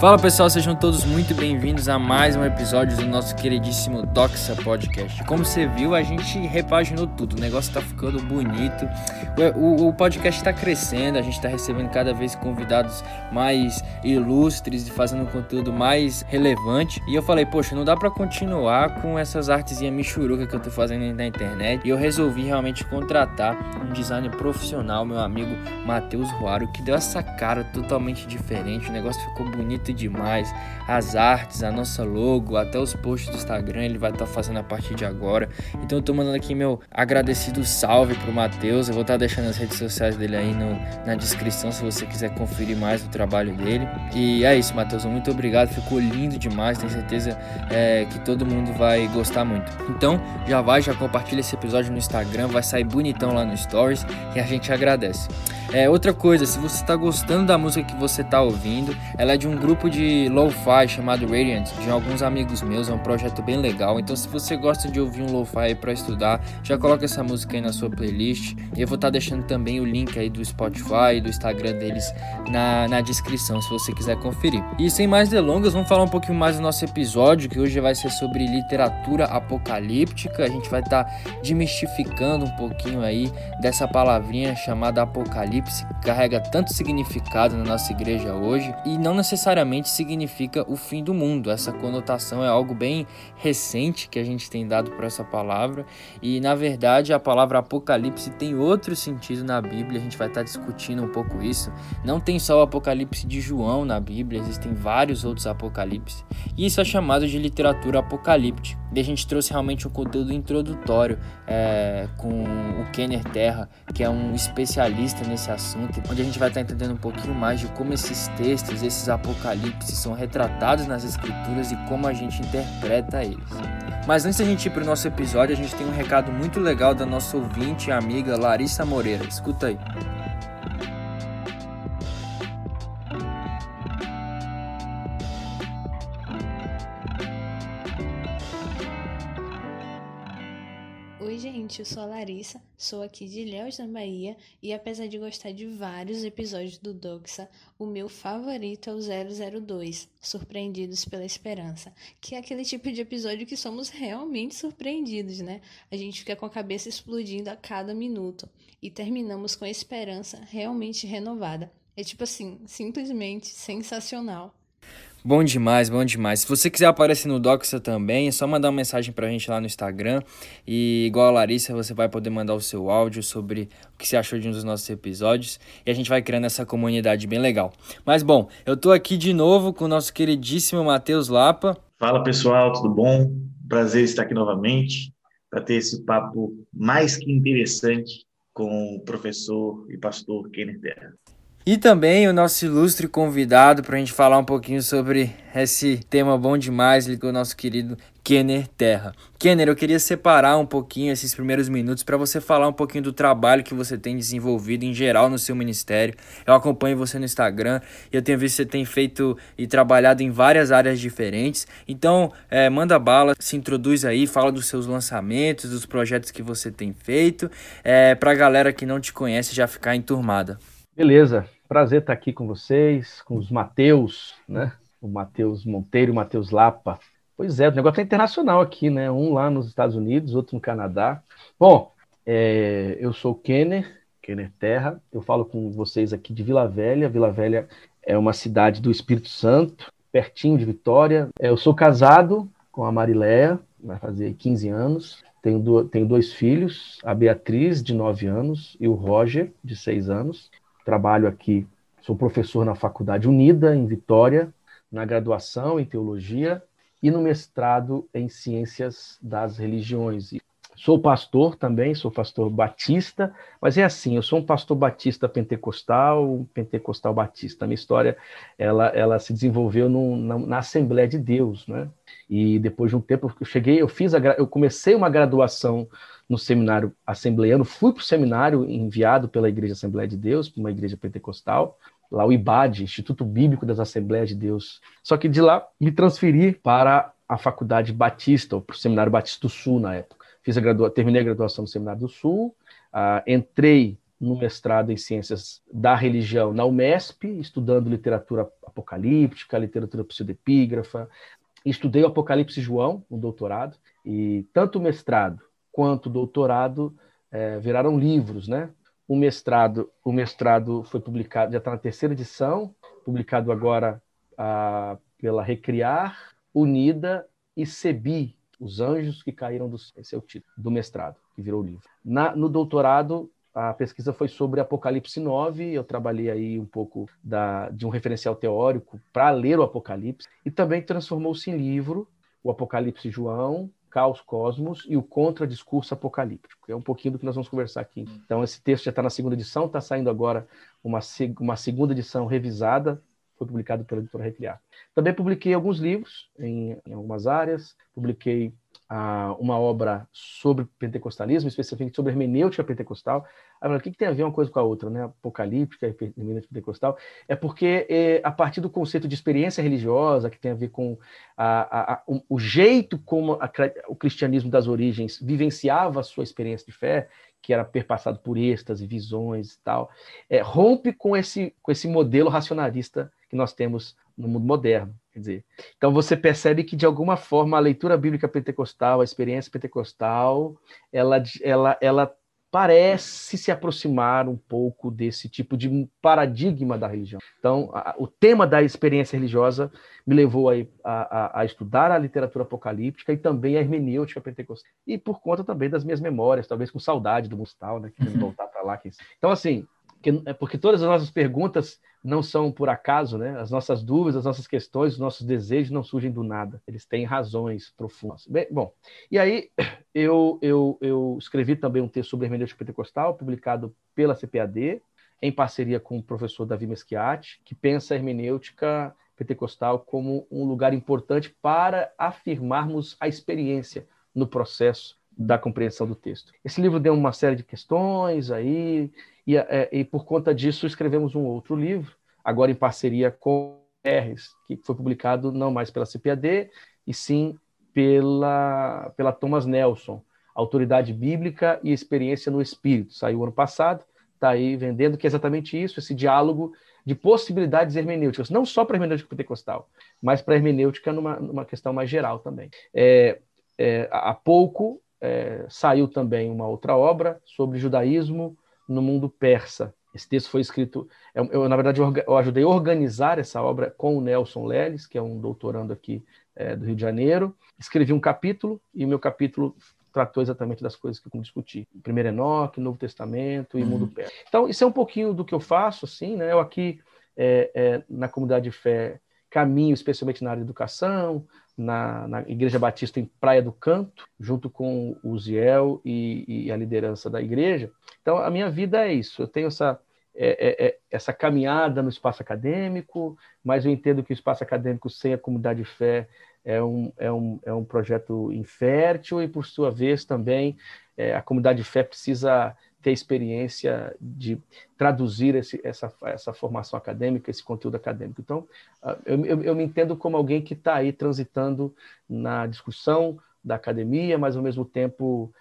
Fala pessoal, sejam todos muito bem-vindos a mais um episódio do nosso queridíssimo Doxa Podcast. Como você viu, a gente repaginou tudo, o negócio tá ficando bonito, o, o, o podcast tá crescendo, a gente tá recebendo cada vez convidados mais ilustres e fazendo um conteúdo mais relevante. E eu falei, poxa, não dá para continuar com essas artezinhas michuruca que eu tô fazendo na internet. E eu resolvi realmente contratar um designer profissional, meu amigo Matheus Ruaro, que deu essa cara totalmente diferente, o negócio ficou bonito demais. As artes, a nossa logo, até os posts do Instagram ele vai estar tá fazendo a partir de agora. Então eu tô mandando aqui meu agradecido salve pro Matheus. Eu vou estar tá deixando as redes sociais dele aí no, na descrição se você quiser conferir mais o trabalho dele. E é isso, Matheus. Muito obrigado. Ficou lindo demais. Tenho certeza é, que todo mundo vai gostar muito. Então já vai, já compartilha esse episódio no Instagram. Vai sair bonitão lá no Stories e a gente agradece. É, outra coisa, se você está gostando da música que você está ouvindo, ela é de um grupo de lo-fi chamado Radiant, de alguns amigos meus, é um projeto bem legal. Então, se você gosta de ouvir um lo-fi para estudar, já coloca essa música aí na sua playlist. E eu vou estar tá deixando também o link aí do Spotify e do Instagram deles na, na descrição, se você quiser conferir. E sem mais delongas, vamos falar um pouquinho mais do nosso episódio, que hoje vai ser sobre literatura apocalíptica. A gente vai estar tá demistificando um pouquinho aí dessa palavrinha chamada apocalipse Apocalipse carrega tanto significado na nossa igreja hoje e não necessariamente significa o fim do mundo. Essa conotação é algo bem recente que a gente tem dado para essa palavra e na verdade a palavra Apocalipse tem outro sentido na Bíblia. A gente vai estar discutindo um pouco isso. Não tem só o Apocalipse de João na Bíblia, existem vários outros Apocalipse e isso é chamado de literatura apocalíptica. E a gente trouxe realmente um conteúdo introdutório é, com o Kenner Terra, que é um especialista nesse assunto, onde a gente vai estar entendendo um pouquinho mais de como esses textos, esses apocalipses são retratados nas escrituras e como a gente interpreta eles. Mas antes da gente ir para o nosso episódio, a gente tem um recado muito legal da nossa ouvinte e amiga Larissa Moreira. Escuta aí. Gente, eu sou a Larissa, sou aqui de Ilhéus, na Bahia, e apesar de gostar de vários episódios do Doxa, o meu favorito é o 002, Surpreendidos pela Esperança, que é aquele tipo de episódio que somos realmente surpreendidos, né? A gente fica com a cabeça explodindo a cada minuto e terminamos com a esperança realmente renovada. É tipo assim, simplesmente sensacional. Bom demais, bom demais. Se você quiser aparecer no Doxa também, é só mandar uma mensagem pra gente lá no Instagram. E igual a Larissa, você vai poder mandar o seu áudio sobre o que você achou de um dos nossos episódios. E a gente vai criando essa comunidade bem legal. Mas bom, eu tô aqui de novo com o nosso queridíssimo Matheus Lapa. Fala pessoal, tudo bom? Prazer estar aqui novamente para ter esse papo mais que interessante com o professor e pastor Kenner Terra. E também o nosso ilustre convidado para a gente falar um pouquinho sobre esse tema bom demais com o nosso querido Kenner Terra. Kenner, eu queria separar um pouquinho esses primeiros minutos para você falar um pouquinho do trabalho que você tem desenvolvido em geral no seu ministério. Eu acompanho você no Instagram e eu tenho visto que você tem feito e trabalhado em várias áreas diferentes. Então, é, manda bala, se introduz aí, fala dos seus lançamentos, dos projetos que você tem feito, é, para a galera que não te conhece já ficar enturmada. Beleza, prazer estar aqui com vocês, com os Mateus, né? O Mateus Monteiro o Mateus Lapa. Pois é, o negócio é internacional aqui, né? Um lá nos Estados Unidos, outro no Canadá. Bom, é, eu sou o Kenner, Kenner Terra. Eu falo com vocês aqui de Vila Velha. Vila Velha é uma cidade do Espírito Santo, pertinho de Vitória. É, eu sou casado com a Marileia, vai fazer 15 anos. Tenho, do, tenho dois filhos, a Beatriz, de 9 anos, e o Roger, de 6 anos trabalho aqui, sou professor na Faculdade Unida, em Vitória, na graduação em Teologia e no mestrado em Ciências das Religiões. Sou pastor também, sou pastor batista, mas é assim, eu sou um pastor batista pentecostal, pentecostal batista. A minha história, ela, ela se desenvolveu no, na, na, Assembleia de Deus, né? E depois de um tempo eu cheguei, eu fiz a, eu comecei uma graduação no seminário assembleiano, fui para o seminário enviado pela Igreja Assembleia de Deus, para uma igreja pentecostal, lá o IBAD, Instituto Bíblico das Assembleias de Deus. Só que de lá me transferi para a Faculdade Batista, ou para o Seminário Batista do Sul na época. Fiz a gradua... Terminei a graduação no Seminário do Sul, uh, entrei no mestrado em Ciências da Religião na UMESP, estudando literatura apocalíptica, literatura pseudepígrafa. Estudei o Apocalipse João no doutorado, e tanto o mestrado quanto o doutorado é, viraram livros, né? O mestrado, o mestrado foi publicado, já está na terceira edição, publicado agora ah, pela Recriar, Unida e Sebi, Os Anjos que Caíram do Céu. Esse é o título do mestrado, que virou livro. Na, no doutorado, a pesquisa foi sobre Apocalipse 9, eu trabalhei aí um pouco da, de um referencial teórico para ler o Apocalipse, e também transformou-se em livro o Apocalipse João, Caos Cosmos e o Contradiscurso Apocalíptico. É um pouquinho do que nós vamos conversar aqui. Então, esse texto já está na segunda edição, está saindo agora uma, uma segunda edição revisada, foi publicado pela editora Recriar. Também publiquei alguns livros em, em algumas áreas, publiquei uma obra sobre pentecostalismo, especificamente sobre hermenêutica pentecostal. Agora, o que, que, tem a ver uma coisa com a outra, né? Apocalíptica e hermenêutica pentecostal? É porque, é, a partir do conceito de experiência religiosa, que tem a ver com a, a, o, o, jeito como o cristianismo das origens vivenciava a sua experiência de fé, que era perpassado por êxtase, visões e tal, é, rompe com esse, com esse modelo racionalista que nós temos no mundo moderno. Quer dizer, então você percebe que de alguma forma a leitura bíblica pentecostal, a experiência pentecostal, ela, ela, ela parece se aproximar um pouco desse tipo de paradigma da religião. Então, a, o tema da experiência religiosa me levou a, a, a, estudar a literatura apocalíptica e também a hermenêutica pentecostal. E por conta também das minhas memórias, talvez com saudade do Mustal, né, que voltar para lá. Então, assim, que, é porque todas as nossas perguntas não são por acaso, né? As nossas dúvidas, as nossas questões, os nossos desejos não surgem do nada. Eles têm razões profundas. Bem, bom, e aí eu, eu, eu escrevi também um texto sobre hermenêutica pentecostal, publicado pela CPAD, em parceria com o professor Davi Meschiati, que pensa a hermenêutica pentecostal como um lugar importante para afirmarmos a experiência no processo da compreensão do texto. Esse livro deu uma série de questões aí, e, é, e por conta disso escrevemos um outro livro, agora em parceria com R's, que foi publicado não mais pela CPAD, e sim pela, pela Thomas Nelson, Autoridade Bíblica e Experiência no Espírito. Saiu ano passado, está aí vendendo, que é exatamente isso, esse diálogo de possibilidades hermenêuticas, não só para hermenêutica pentecostal, mas para hermenêutica numa, numa questão mais geral também. É, é, há pouco é, saiu também uma outra obra sobre judaísmo no mundo persa. Esse texto foi escrito, eu, eu na verdade eu ajudei a organizar essa obra com o Nelson Leles, que é um doutorando aqui é, do Rio de Janeiro. Escrevi um capítulo e o meu capítulo tratou exatamente das coisas que eu discuti. Primeiro Enoque, Novo Testamento e uhum. mundo persa. Então isso é um pouquinho do que eu faço, assim, né? Eu aqui é, é, na comunidade de fé caminho especialmente na área de educação, na, na, Igreja Batista em Praia do Canto, junto com o Ziel e, e, a liderança da igreja. Então, a minha vida é isso. Eu tenho essa, é, é, é, essa caminhada no espaço acadêmico, mas eu entendo que o espaço acadêmico sem a comunidade de fé é um, é um, é um projeto infértil e, por sua vez, também é, a comunidade de fé precisa ter experiência de traduzir esse, essa, essa formação acadêmica, esse conteúdo acadêmico. Então, ah, eu, eu, eu me entendo como alguém que está aí transitando na discussão da academia, mas ao mesmo tempo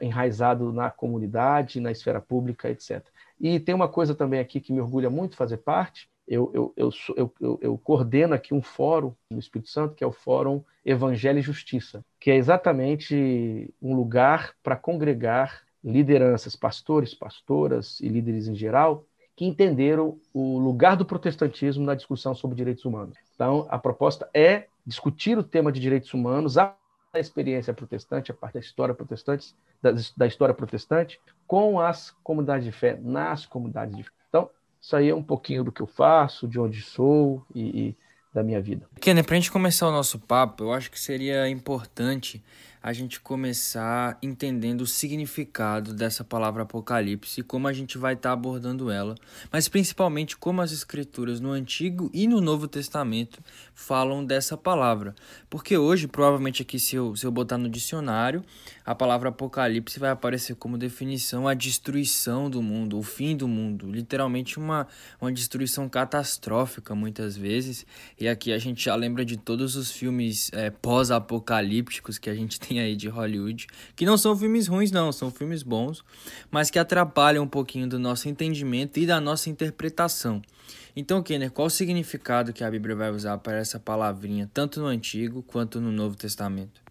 enraizado na comunidade, na esfera pública, etc. E tem uma coisa também aqui que me orgulha muito fazer parte, eu, eu, eu, eu, coordeno aqui um fórum no Espírito Santo, que é o Fórum Evangelho e Justiça, que é exatamente um lugar para congregar lideranças, pastores, pastoras e líderes em geral, que entenderam o lugar do protestantismo na discussão sobre direitos humanos. Então, a proposta é discutir o tema de direitos humanos, a experiência protestante, a parte da história protestante, da, da história protestante, com as comunidades de fé, nas comunidades de fé. Então, isso aí é um pouquinho do que eu faço, de onde sou e, e da minha vida. Kenner, para a gente começar o nosso papo, eu acho que seria importante a gente começar entendendo o significado dessa palavra Apocalipse e como a gente vai estar tá abordando ela, mas principalmente como as escrituras no Antigo e no Novo Testamento falam dessa palavra. Porque hoje, provavelmente aqui, se eu, se eu botar no dicionário, a palavra Apocalipse vai aparecer como definição a destruição do mundo, o fim do mundo, literalmente uma, uma destruição catastrófica muitas vezes. E aqui a gente já lembra de todos os filmes é, pós-apocalípticos que a gente tem tem aí de Hollywood, que não são filmes ruins, não, são filmes bons, mas que atrapalham um pouquinho do nosso entendimento e da nossa interpretação. Então, Kenner, qual o significado que a Bíblia vai usar para essa palavrinha, tanto no Antigo quanto no Novo Testamento?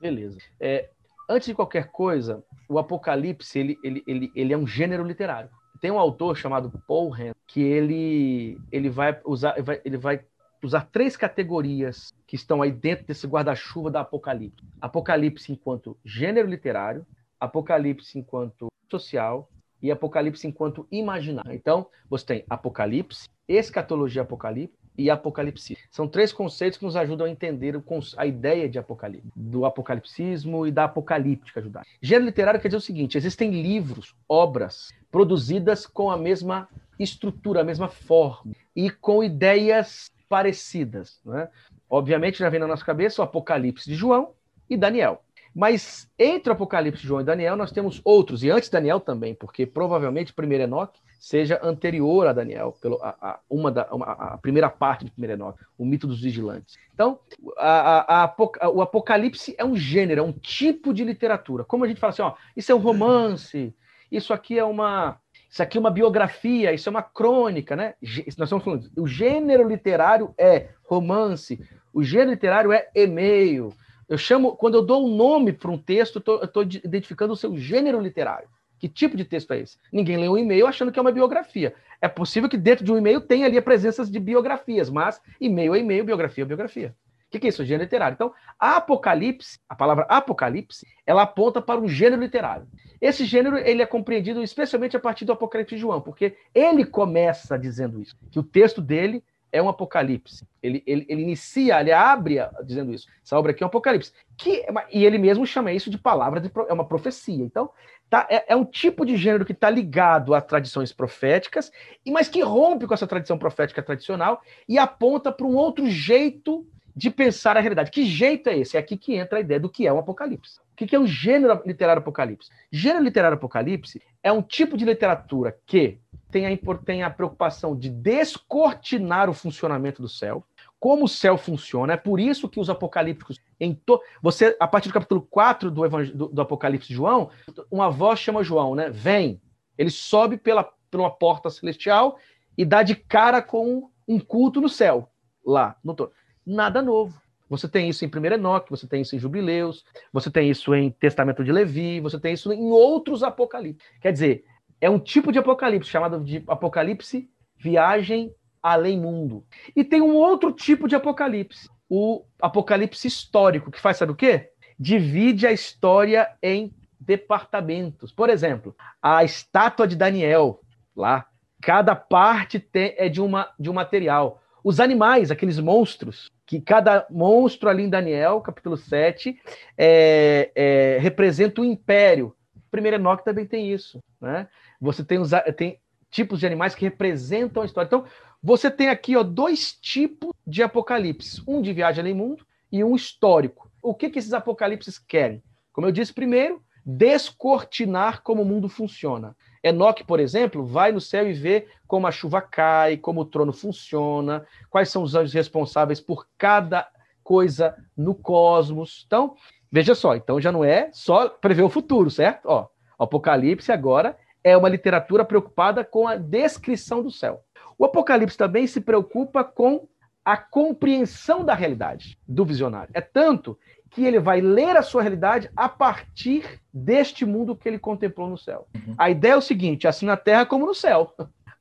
Beleza. É, antes de qualquer coisa, o Apocalipse ele, ele, ele, ele é um gênero literário. Tem um autor chamado Paul Hand que ele, ele vai usar ele vai usar três categorias que estão aí dentro desse guarda-chuva da Apocalipse. Apocalipse enquanto gênero literário, Apocalipse enquanto social e Apocalipse enquanto imaginário. Então, você tem Apocalipse, escatologia Apocalipse e Apocalipse. São três conceitos que nos ajudam a entender a ideia de Apocalipse, do apocalipsismo e da apocalíptica judaica. Gênero literário quer dizer o seguinte: existem livros, obras produzidas com a mesma estrutura, a mesma forma e com ideias parecidas. Né? Obviamente, já vem na nossa cabeça o Apocalipse de João e Daniel. Mas entre o Apocalipse de João e Daniel, nós temos outros, e antes Daniel também, porque provavelmente primeiro Enoque seja anterior a Daniel, pelo, a, a uma da, uma, a primeira parte de primeiro Enoque, o mito dos vigilantes. Então, a, a, o Apocalipse é um gênero, é um tipo de literatura. Como a gente fala assim, ó, isso é um romance, isso aqui é uma isso aqui é uma biografia, isso é uma crônica, né? Nós estamos falando, o gênero literário é romance, o gênero literário é e-mail. Eu chamo, quando eu dou um nome para um texto, eu estou identificando o seu gênero literário. Que tipo de texto é esse? Ninguém lê um e-mail achando que é uma biografia. É possível que dentro de um e-mail tenha ali a presença de biografias, mas e-mail é e-mail, biografia é biografia. O que é isso? Gênero literário. Então, a Apocalipse, a palavra Apocalipse, ela aponta para um gênero literário. Esse gênero ele é compreendido especialmente a partir do Apocalipse de João, porque ele começa dizendo isso, que o texto dele é um Apocalipse. Ele, ele, ele inicia, ele abre dizendo isso. Essa obra aqui é um Apocalipse. Que, e ele mesmo chama isso de palavra, de, é uma profecia. Então, tá, é, é um tipo de gênero que está ligado a tradições proféticas, mas que rompe com essa tradição profética tradicional e aponta para um outro jeito de pensar a realidade. Que jeito é esse? É aqui que entra a ideia do que é um apocalipse. O que é o gênero literário apocalipse? Gênero literário apocalipse é um tipo de literatura que tem a, tem a preocupação de descortinar o funcionamento do céu, como o céu funciona. É por isso que os apocalípticos, em to... você a partir do capítulo 4 do, do, do Apocalipse de João, uma voz chama João, né? Vem. Ele sobe pela, pela porta celestial e dá de cara com um culto no céu, lá no topo nada novo. Você tem isso em 1 Enoque, você tem isso em Jubileus, você tem isso em Testamento de Levi, você tem isso em outros apocalipse. Quer dizer, é um tipo de apocalipse chamado de apocalipse viagem além mundo. E tem um outro tipo de apocalipse, o apocalipse histórico, que faz sabe o quê? Divide a história em departamentos. Por exemplo, a estátua de Daniel, lá, cada parte tem, é de, uma, de um material. Os animais, aqueles monstros, que cada monstro ali em Daniel, capítulo 7, é, é, representa o império. Primeiro Enoque também tem isso. Né? Você tem, os, tem tipos de animais que representam a história. Então, você tem aqui ó, dois tipos de apocalipse: um de viagem além mundo e um histórico. O que, que esses apocalipses querem? Como eu disse primeiro, descortinar como o mundo funciona. Enoque, por exemplo, vai no céu e vê como a chuva cai, como o trono funciona, quais são os anjos responsáveis por cada coisa no cosmos. Então, veja só, então já não é só prever o futuro, certo? Ó, Apocalipse agora é uma literatura preocupada com a descrição do céu. O Apocalipse também se preocupa com a compreensão da realidade do visionário. É tanto que ele vai ler a sua realidade a partir deste mundo que ele contemplou no céu. Uhum. A ideia é o seguinte: assim na terra como no céu.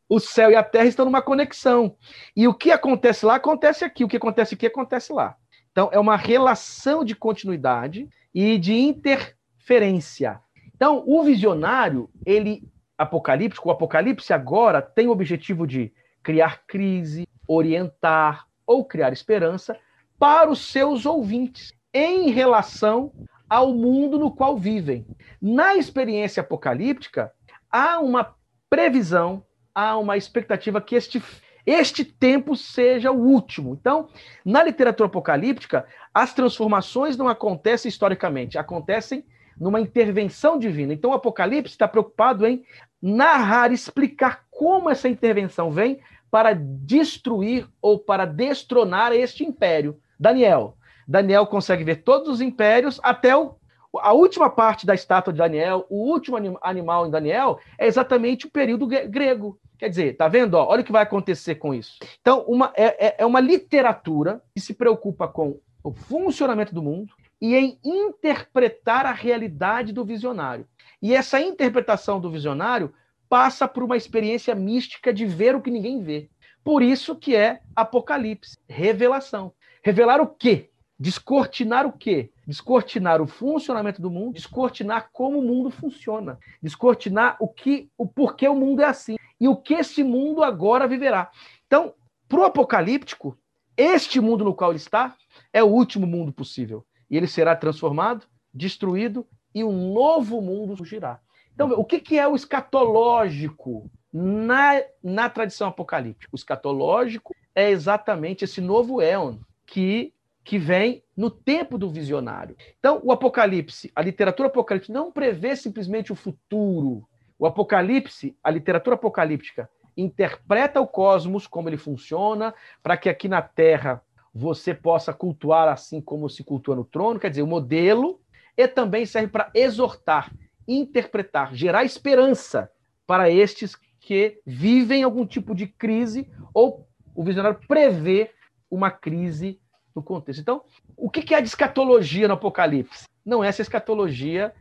O céu e a terra estão numa conexão. E o que acontece lá, acontece aqui. O que acontece aqui, acontece lá. Então, é uma relação de continuidade e de interferência. Então, o visionário, ele apocalíptico, o apocalipse agora tem o objetivo de criar crise, orientar ou criar esperança para os seus ouvintes em relação ao mundo no qual vivem. Na experiência apocalíptica, há uma previsão, há uma expectativa que este, este tempo seja o último. Então, na literatura apocalíptica, as transformações não acontecem historicamente, acontecem numa intervenção divina. Então, o Apocalipse está preocupado em narrar, explicar como essa intervenção vem para destruir ou para destronar este império. Daniel, Daniel consegue ver todos os impérios até o, a última parte da estátua de Daniel, o último anim, animal em Daniel, é exatamente o período grego. Quer dizer, tá vendo? Ó, olha o que vai acontecer com isso. Então, uma, é, é, é uma literatura que se preocupa com o funcionamento do mundo e em interpretar a realidade do visionário. E essa interpretação do visionário passa por uma experiência mística de ver o que ninguém vê. Por isso que é Apocalipse, revelação. Revelar o quê? Descortinar o quê? Descortinar o funcionamento do mundo, descortinar como o mundo funciona, descortinar o que, o porquê o mundo é assim e o que esse mundo agora viverá. Então, para o apocalíptico, este mundo no qual ele está é o último mundo possível. E ele será transformado, destruído e um novo mundo surgirá. Então, o que, que é o escatológico na, na tradição apocalíptica? O escatológico é exatamente esse novo éon que, que vem no tempo do visionário. Então, o Apocalipse, a literatura apocalíptica não prevê simplesmente o futuro, o Apocalipse, a literatura apocalíptica, interpreta o cosmos, como ele funciona, para que aqui na Terra você possa cultuar assim como se cultua no trono, quer dizer, o modelo, e também serve para exortar, interpretar, gerar esperança para estes que vivem algum tipo de crise ou o visionário prevê uma crise no contexto. Então, o que é a escatologia no Apocalipse? Não é essa escatologia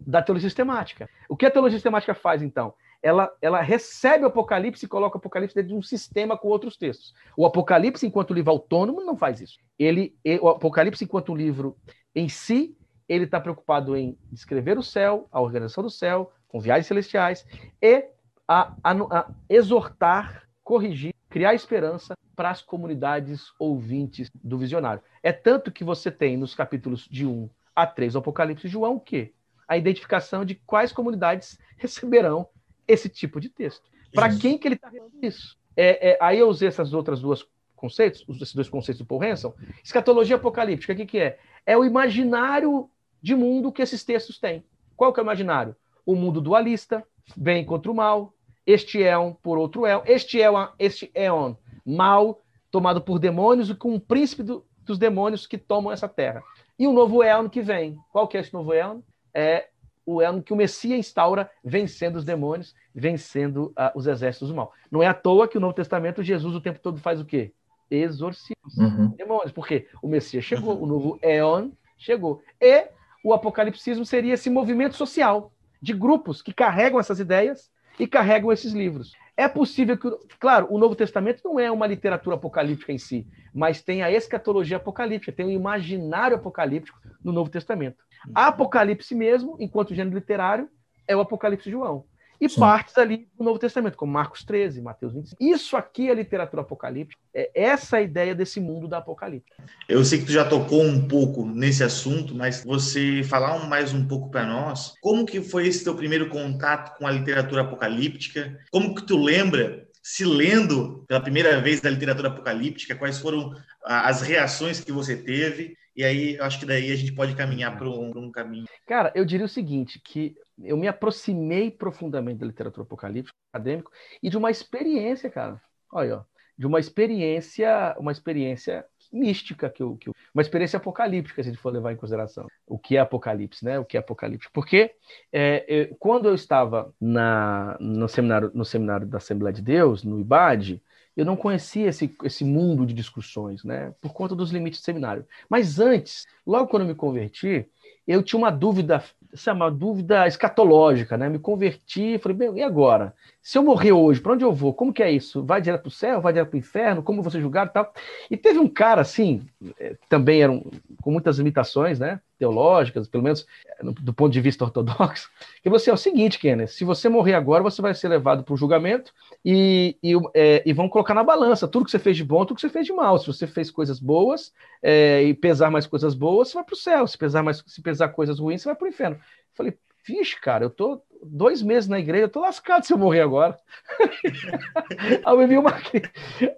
da teologia sistemática. O que a teologia sistemática faz, então? Ela, ela recebe o Apocalipse e coloca o Apocalipse dentro de um sistema com outros textos. O Apocalipse, enquanto livro autônomo, não faz isso. Ele, o Apocalipse, enquanto livro em si, ele está preocupado em descrever o céu, a organização do céu, com viagens celestiais, e a, a, a exortar, corrigir, criar esperança para as comunidades ouvintes do visionário. É tanto que você tem nos capítulos de 1 a 3 do Apocalipse de João o quê? A identificação de quais comunidades receberão esse tipo de texto. Para quem que ele está falando isso? É, é, aí eu usei essas outras duas conceitos, esses dois conceitos do Paul Hanson. Escatologia apocalíptica, o que, que é? É o imaginário de mundo que esses textos têm. Qual que é o imaginário? O mundo dualista, bem contra o mal, este é um por outro é, este é um, este é um mal tomado por demônios e com um príncipe do, dos demônios que tomam essa terra. E o novo Elno que vem. Qual que é esse novo Elno? É o Elno que o Messias instaura, vencendo os demônios, vencendo uh, os exércitos do mal. Não é à toa que o Novo Testamento, Jesus o tempo todo faz o quê? Exorcismo. Uhum. Demônios. Porque o Messias chegou, uhum. o novo Eon chegou. E o apocalipsismo seria esse movimento social de grupos que carregam essas ideias e carregam esses livros. É possível que, claro, o Novo Testamento não é uma literatura apocalíptica em si, mas tem a escatologia apocalíptica, tem o imaginário apocalíptico no Novo Testamento. A Apocalipse mesmo, enquanto gênero literário, é o Apocalipse de João e Sim. partes ali do Novo Testamento, como Marcos 13, Mateus 25. Isso aqui é literatura apocalíptica, é essa a ideia desse mundo da apocalipse. Eu sei que tu já tocou um pouco nesse assunto, mas você falar mais um pouco para nós, como que foi esse teu primeiro contato com a literatura apocalíptica? Como que tu lembra se lendo pela primeira vez da literatura apocalíptica, quais foram as reações que você teve? E aí, acho que daí a gente pode caminhar para um, um, caminho. Cara, eu diria o seguinte, que eu me aproximei profundamente da literatura apocalíptica, acadêmico, e de uma experiência, cara. Olha, ó, de uma experiência, uma experiência mística que eu, que eu, uma experiência apocalíptica se a gente for levar em consideração. O que é apocalipse né? O que é apocalipse porque é, eu, quando eu estava na, no seminário no seminário da Assembleia de Deus no IBAD eu não conhecia esse, esse mundo de discussões né por conta dos limites do seminário. Mas antes logo quando eu me converti eu tinha uma dúvida essa é uma dúvida escatológica, né? Me converti, falei, bem, e agora? Se eu morrer hoje, para onde eu vou? Como que é isso? Vai direto para o céu? Vai direto para o inferno? Como você julgado e tal? E teve um cara, assim, eh, também era um, com muitas limitações, né? Teológicas, pelo menos eh, do ponto de vista ortodoxo, que falou assim: é o seguinte, Kenneth, se você morrer agora, você vai ser levado para o julgamento e, e, é, e, vão colocar na balança tudo que você fez de bom, tudo que você fez de mal. Se você fez coisas boas é, e pesar mais coisas boas, você vai para o céu. Se pesar mais, se pesar coisas ruins, você vai para o inferno. Falei, vixe, cara, eu tô dois meses na igreja, eu tô lascado se eu morrer agora. aí eu uma.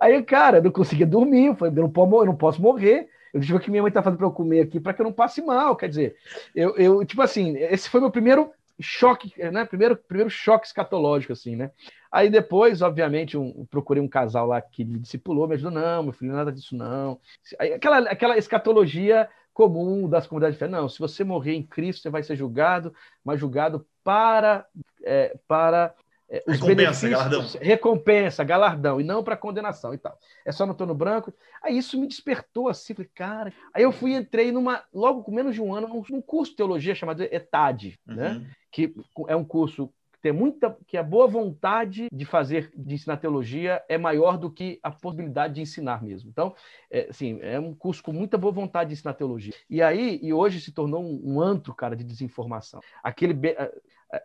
Aí, cara, eu não conseguia dormir, eu falei, eu não posso, morrer. Eu tive que minha mãe tá fazendo para eu comer aqui para que eu não passe mal. Quer dizer, eu, eu, tipo assim, esse foi meu primeiro choque, né? Primeiro, primeiro choque escatológico, assim, né? Aí depois, obviamente, um, procurei um casal lá que me discipulou, me ajudou, não, meu filho, nada disso não. Aí, aquela, aquela escatologia comum das comunidades de fé, não, se você morrer em Cristo, você vai ser julgado, mas julgado para, é, para é, os recompensa, galardão. recompensa, galardão, e não para condenação e tal. É só no tono branco. Aí isso me despertou assim, falei, cara. Aí eu fui entrei numa, logo com menos de um ano, num, num curso de teologia chamado ETAD, né? uhum. né? Que é um curso ter muita que a boa vontade de fazer de ensinar teologia é maior do que a possibilidade de ensinar mesmo. Então, é, assim, é um curso com muita boa vontade de ensinar teologia. E aí, e hoje se tornou um, um antro, cara, de desinformação. Aquele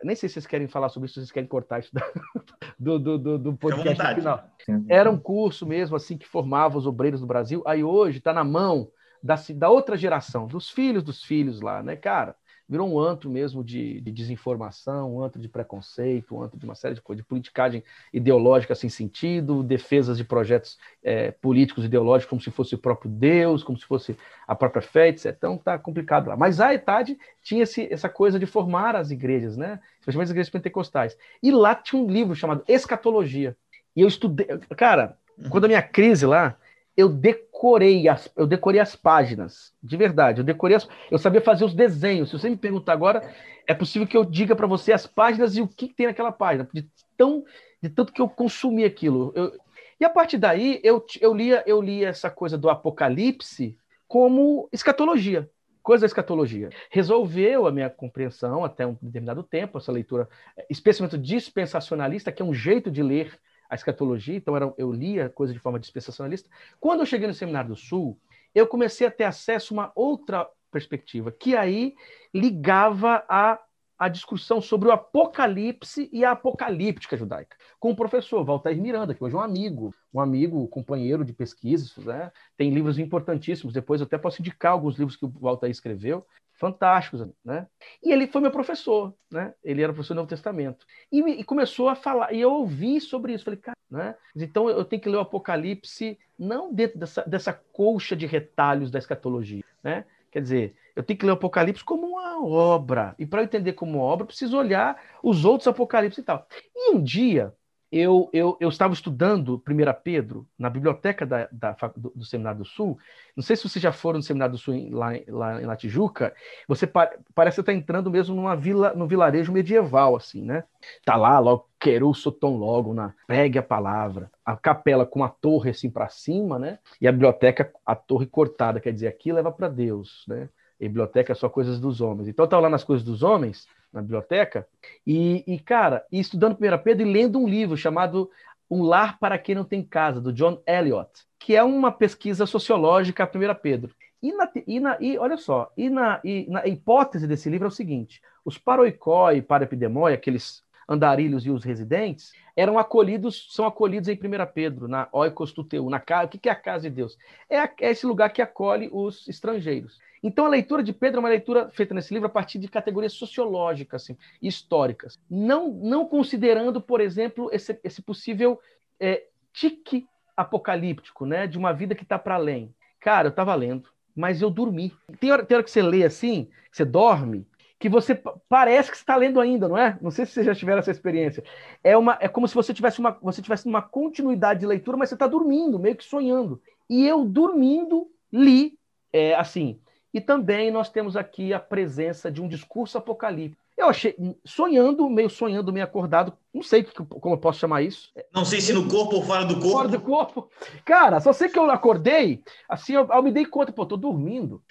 nem sei se vocês querem falar sobre isso, se vocês querem cortar isso do, do, do, do podcast final. Era um curso mesmo assim que formava os obreiros do Brasil. Aí hoje está na mão da, da outra geração, dos filhos dos filhos lá, né, cara? Virou um antro mesmo de, de, desinformação, um antro de preconceito, um antro de uma série de coisas, de politicagem ideológica sem sentido, defesas de projetos é, políticos ideológicos como se fosse o próprio Deus, como se fosse a própria fé, etc. Então tá complicado lá. Mas a ETAD tinha esse, essa coisa de formar as igrejas, né? especialmente as igrejas pentecostais. E lá tinha um livro chamado Escatologia. E eu estudei. Cara, quando a minha crise lá, eu decorei as, eu decorei as páginas, de verdade. Eu decorei as, eu sabia fazer os desenhos. Se você me perguntar agora, é possível que eu diga para você as páginas e o que, que, tem naquela página, de tão de tanto que eu consumi aquilo. Eu, e a partir daí eu, eu lia eu lia essa coisa do apocalipse como escatologia, coisa da escatologia. Resolveu a minha compreensão até um determinado tempo essa leitura, especialmente dispensacionalista, que é um jeito de ler a escatologia, então era, eu lia coisa de forma dispensacionalista. Quando eu cheguei no Seminário do Sul, eu comecei a ter acesso a uma outra perspectiva, que aí ligava a a discussão sobre o apocalipse e a apocalíptica judaica, com o professor Walter Miranda, que hoje é um amigo, um amigo, companheiro de pesquisas, né? tem livros importantíssimos, depois eu até posso indicar alguns livros que o Walter escreveu, fantásticos, né? E ele foi meu professor, né? Ele era professor do Novo Testamento. E, e começou a falar, e eu ouvi sobre isso, falei, cara, né? Então eu tenho que ler o Apocalipse não dentro dessa, dessa colcha de retalhos da escatologia, né? Quer dizer, eu tenho que ler o Apocalipse como uma obra. E para entender como obra, preciso olhar os outros Apocalipse e tal. E um dia, eu, eu, eu estava estudando 1 Pedro na biblioteca da, da do, do, Seminário do Sul. Não sei se vocês já foram no Seminário do Sul em, lá, lá em La Tijuca. Você pa, parece estar entrando mesmo numa vila, num vilarejo medieval, assim, né? Tá lá, logo, queru sotom logo, na pregue a palavra. A capela com a torre assim para cima, né? E a biblioteca, a torre cortada, quer dizer, aqui leva para Deus, né? E biblioteca é só coisas dos homens. Então, estava lá nas coisas dos homens, na biblioteca, e, e, cara, e estudando 1 Pedro e lendo um livro chamado Um Lar para Quem Não Tem Casa, do John Eliot, que é uma pesquisa sociológica a 1 Pedro. E, na, e, na, e olha só, e na, e na hipótese desse livro é o seguinte: os paroicói e parapidemói, aqueles andarilhos e os residentes, eram acolhidos, são acolhidos em 1 Pedro, na oikos tuteu, na casa. O que é a casa de Deus? É, é esse lugar que acolhe os estrangeiros. Então, a leitura de Pedro é uma leitura feita nesse livro a partir de categorias sociológicas, assim, históricas, não, não considerando, por exemplo, esse, esse possível é, tique apocalíptico, né, de uma vida que está para além. Cara, eu estava lendo, mas eu dormi. Tem hora, tem hora que você lê assim, você dorme, que você parece que está lendo ainda, não é? Não sei se vocês já tiveram essa experiência. É, uma, é como se você tivesse uma, você tivesse uma continuidade de leitura, mas você está dormindo, meio que sonhando. E eu dormindo li, é, assim, e também nós temos aqui a presença de um discurso apocalíptico. Eu achei, sonhando, meio sonhando, meio acordado, não sei como eu posso chamar isso. Não sei se no corpo ou fora do corpo. Fora do corpo. Cara, só sei que eu acordei, assim, eu, eu me dei conta, pô, tô dormindo.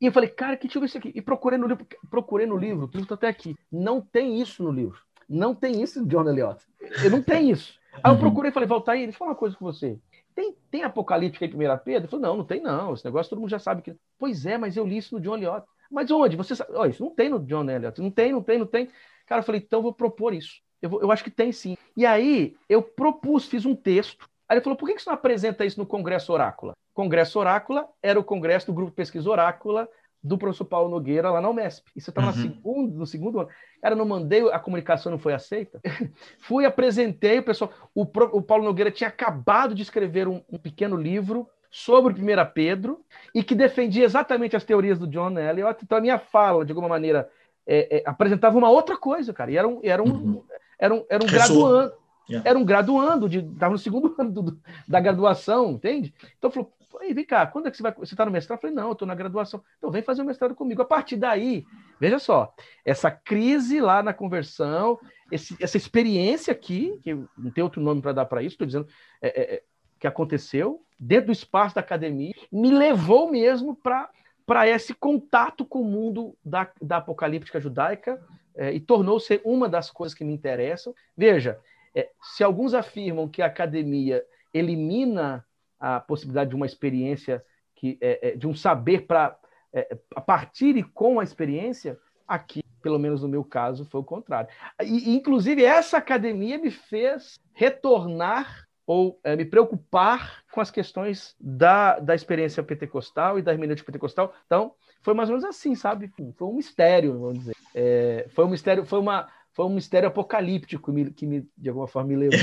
E eu falei, cara, que ver isso aqui. E procurei no livro, procurei no livro, o livro tá até aqui. Não tem isso no livro. Não tem isso, John Eliot. Eu não tem isso. Aí eu uhum. procurei e falei, Valtair, deixa eu falar uma coisa com você. Tem, tem Apocalipse em 1 Pedro? Ele falou, não, não tem não. Esse negócio todo mundo já sabe que. Pois é, mas eu li isso no John Eliot. Mas onde? Você sabe? Oh, isso não tem no John Eliot. Não tem, não tem, não tem. Cara, eu falei, então eu vou propor isso. Eu, vou, eu acho que tem sim. E aí eu propus, fiz um texto. Aí ele falou, por que você não apresenta isso no Congresso Orácula? Congresso Orácula era o congresso do Grupo Pesquisa Orácula do professor Paulo Nogueira lá na Umesp. Isso estava uhum. segundo, no segundo ano. Cara, não mandei, a comunicação não foi aceita. Fui, apresentei, o pessoal. O, o, Paulo Nogueira tinha acabado de escrever um, um pequeno livro sobre 1 Pedro e que defendia exatamente as teorias do John Eliot. Então a minha fala, de alguma maneira, é, é, apresentava uma outra coisa, cara. E era um, era um, uhum. era um, era um graduando. Yeah. Era um graduando, estava no segundo ano do, da graduação, entende? Então falou, vem cá, quando é que você vai. Você está no mestrado? Eu falei, não, eu estou na graduação. Então vem fazer o mestrado comigo. A partir daí, veja só, essa crise lá na conversão, esse, essa experiência aqui, que não tem outro nome para dar para isso, estou dizendo é, é, é, que aconteceu dentro do espaço da academia, me levou mesmo para para esse contato com o mundo da, da apocalíptica judaica é, e tornou-se uma das coisas que me interessam. Veja, é, se alguns afirmam que a academia elimina a possibilidade de uma experiência, que, é, é de um saber para é, a partir e com a experiência, aqui, pelo menos no meu caso, foi o contrário. E, inclusive, essa academia me fez retornar ou é, me preocupar com as questões da, da experiência pentecostal e da hermenêutica pentecostal. Então, foi mais ou menos assim, sabe? Foi um mistério, vamos dizer. É, foi um mistério, foi uma foi um mistério apocalíptico que, me, de alguma forma me levou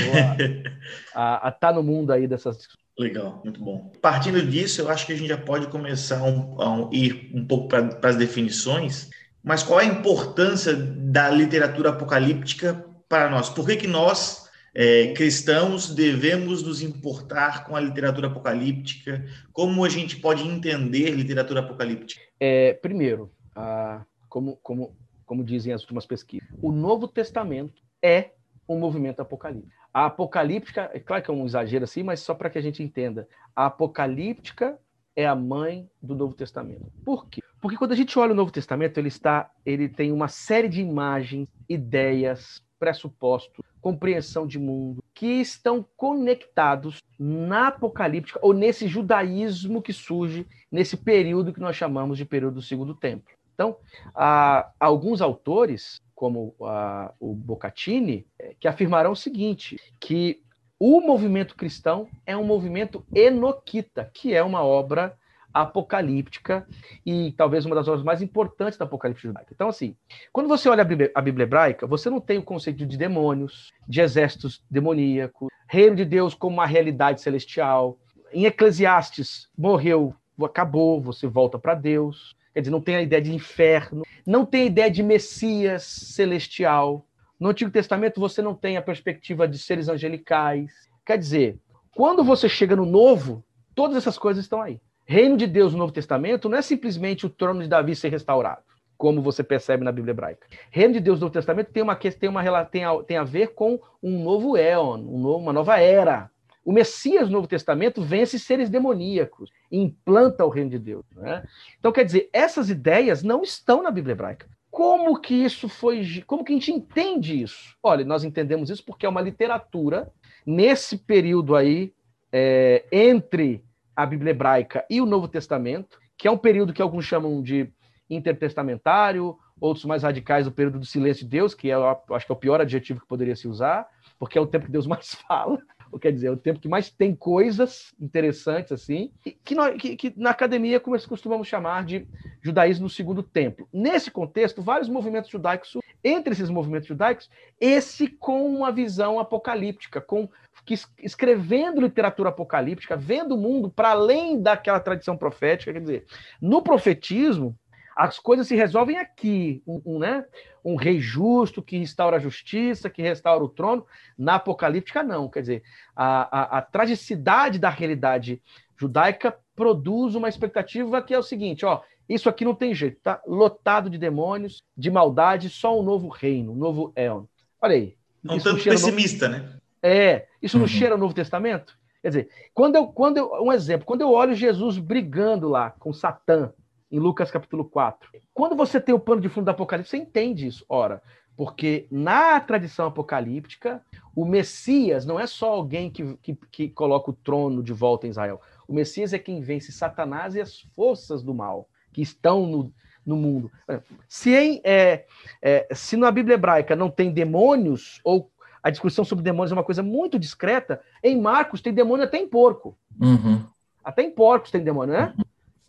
a estar tá no mundo aí dessas Legal, muito bom. Partindo disso, eu acho que a gente já pode começar a, um, a ir um pouco para as definições. Mas qual é a importância da literatura apocalíptica para nós? Por que, que nós é, cristãos devemos nos importar com a literatura apocalíptica? Como a gente pode entender literatura apocalíptica? É, primeiro, ah, como, como, como dizem as últimas pesquisas, o Novo Testamento é um movimento apocalíptico. A apocalíptica, é claro que é um exagero assim, mas só para que a gente entenda, a apocalíptica é a mãe do Novo Testamento. Por quê? Porque quando a gente olha o Novo Testamento, ele está, ele tem uma série de imagens, ideias, pressupostos, compreensão de mundo, que estão conectados na apocalíptica ou nesse judaísmo que surge nesse período que nós chamamos de período do segundo templo. Então, alguns autores, como a, o Boccacini, é, que afirmarão o seguinte, que o movimento cristão é um movimento enoquita, que é uma obra apocalíptica e talvez uma das obras mais importantes da apocalipse judaica. Então, assim, quando você olha a Bíblia, a Bíblia hebraica, você não tem o conceito de demônios, de exércitos demoníacos, reino de Deus como uma realidade celestial. Em Eclesiastes, morreu, acabou, você volta para Deus. Quer dizer, não tem a ideia de inferno, não tem a ideia de Messias celestial. No Antigo Testamento, você não tem a perspectiva de seres angelicais. Quer dizer, quando você chega no Novo, todas essas coisas estão aí. Reino de Deus no Novo Testamento não é simplesmente o trono de Davi ser restaurado, como você percebe na Bíblia hebraica. Reino de Deus no Novo Testamento tem uma tem uma tem a, tem a ver com um novo éon, um novo, uma nova era. O Messias no Novo Testamento vence seres demoníacos, implanta o reino de Deus. Né? Então, quer dizer, essas ideias não estão na Bíblia hebraica. Como que isso foi. Como que a gente entende isso? Olha, nós entendemos isso porque é uma literatura nesse período aí, é, entre a Bíblia hebraica e o Novo Testamento, que é um período que alguns chamam de intertestamentário, outros mais radicais o período do silêncio de Deus, que é, acho que é o pior adjetivo que poderia se usar, porque é o tempo que Deus mais fala, ou quer dizer, é o tempo que mais tem coisas interessantes assim, que, nós, que, que na academia costumamos chamar de judaísmo no segundo templo. Nesse contexto, vários movimentos judaicos, entre esses movimentos judaicos, esse com uma visão apocalíptica, com que escrevendo literatura apocalíptica, vendo o mundo para além daquela tradição profética, quer dizer, no profetismo, as coisas se resolvem aqui, um, um, né? um rei justo que restaura a justiça, que restaura o trono. Na apocalíptica, não. Quer dizer, a, a, a tragicidade da realidade judaica produz uma expectativa que é o seguinte: ó, isso aqui não tem jeito, tá lotado de demônios, de maldade, só um novo reino, um novo Éon. Olha aí. Um tanto pessimista, no... né? É, isso não uhum. cheira o Novo Testamento? Quer dizer, quando eu, quando eu, um exemplo, quando eu olho Jesus brigando lá com Satã, em Lucas capítulo 4, quando você tem o pano de fundo do Apocalipse, você entende isso. Ora, porque na tradição apocalíptica, o Messias não é só alguém que, que, que, coloca o trono de volta em Israel. O Messias é quem vence Satanás e as forças do mal que estão no, no mundo. Se, em, é, é, se na Bíblia hebraica não tem demônios ou a discussão sobre demônios é uma coisa muito discreta. Em Marcos tem demônio até em porco. Uhum. Até em porcos tem demônio, né?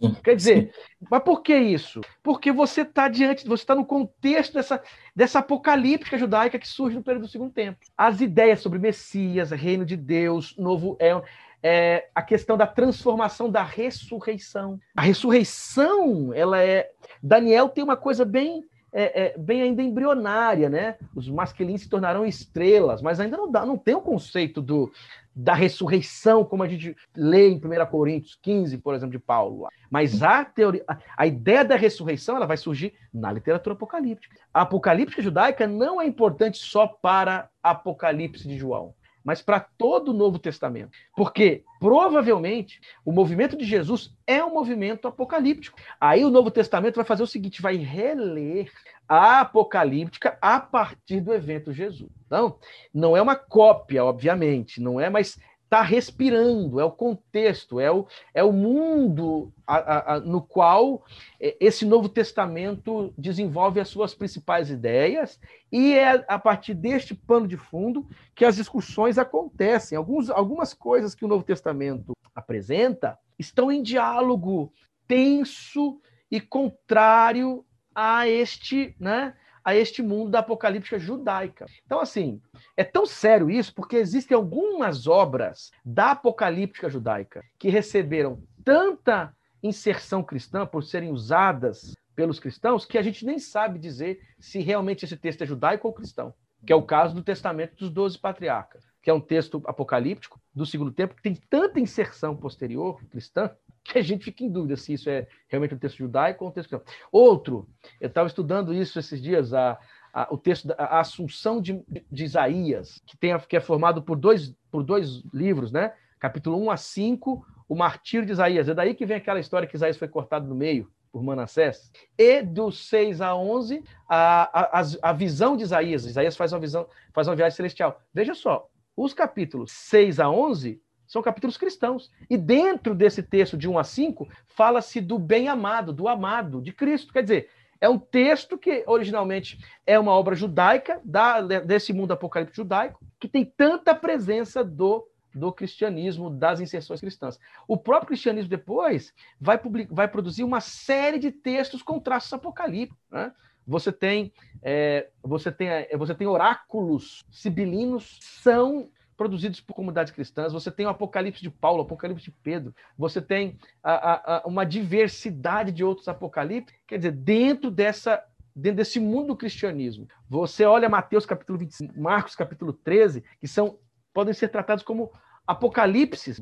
Sim. Quer dizer, mas por que isso? Porque você está diante, você está no contexto dessa, dessa apocalíptica judaica que surge no período do segundo tempo. As ideias sobre Messias, reino de Deus, novo é, é a questão da transformação da ressurreição. A ressurreição, ela é. Daniel tem uma coisa bem é, é, bem ainda embrionária, né? Os masculinos se tornarão estrelas, mas ainda não dá, não tem o conceito do, da ressurreição, como a gente lê em 1 Coríntios 15, por exemplo, de Paulo. Mas a teoria, a ideia da ressurreição, ela vai surgir na literatura apocalíptica. A apocalíptica judaica não é importante só para Apocalipse de João mas para todo o Novo Testamento. Porque provavelmente o movimento de Jesus é um movimento apocalíptico. Aí o Novo Testamento vai fazer o seguinte: vai reler a apocalíptica a partir do evento Jesus. Então, não é uma cópia, obviamente, não é, mas está respirando, é o contexto, é o, é o mundo a, a, no qual é, esse Novo Testamento desenvolve as suas principais ideias, e é a partir deste pano de fundo que as discussões acontecem. Alguns, algumas coisas que o Novo Testamento apresenta estão em diálogo tenso e contrário a este, né, a este mundo da apocalíptica judaica. Então, assim, é tão sério isso porque existem algumas obras da apocalíptica judaica que receberam tanta inserção cristã por serem usadas pelos cristãos que a gente nem sabe dizer se realmente esse texto é judaico ou cristão, que é o caso do Testamento dos Doze Patriarcas, que é um texto apocalíptico do segundo tempo que tem tanta inserção posterior cristã que a gente fica em dúvida se isso é realmente um texto judaico ou um texto cristão. Outro, eu estava estudando isso esses dias, a, a, o texto da a Assunção de, de Isaías, que, tem, que é formado por dois, por dois livros, né? Capítulo 1 a 5, o martírio de Isaías. É daí que vem aquela história que Isaías foi cortado no meio por Manassés. E do 6 a 11, a, a, a visão de Isaías. Isaías faz uma visão, faz uma viagem celestial. Veja só, os capítulos 6 a 11 são capítulos cristãos. E dentro desse texto de 1 a 5, fala-se do bem-amado, do amado, de Cristo. Quer dizer, é um texto que originalmente é uma obra judaica, da, desse mundo apocalíptico judaico, que tem tanta presença do, do cristianismo, das inserções cristãs. O próprio cristianismo depois vai, public, vai produzir uma série de textos com traços apocalípticos. Né? Você tem, é, você tem, você tem oráculos sibilinos, são produzidos por comunidades cristãs, você tem o Apocalipse de Paulo, o Apocalipse de Pedro, você tem a, a, uma diversidade de outros apocalipses, quer dizer, dentro dessa dentro desse mundo do cristianismo. Você olha Mateus capítulo 25, Marcos capítulo 13, que são podem ser tratados como apocalipses,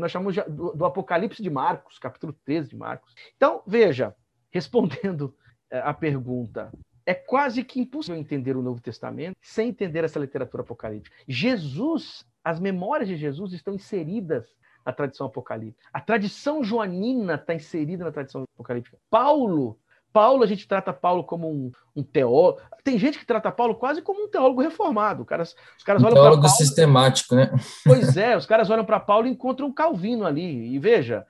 nós chamamos do, do Apocalipse de Marcos, capítulo 13 de Marcos. Então, veja, respondendo eh, a pergunta, é quase que impossível entender o Novo Testamento sem entender essa literatura apocalíptica. Jesus, as memórias de Jesus estão inseridas na tradição apocalíptica. A tradição joanina está inserida na tradição apocalíptica. Paulo, Paulo, a gente trata Paulo como um, um teólogo. Tem gente que trata Paulo quase como um teólogo reformado. Os caras, os caras um olham teólogo Paulo, sistemático, né? Pois é, os caras olham para Paulo e encontram um Calvino ali. E veja,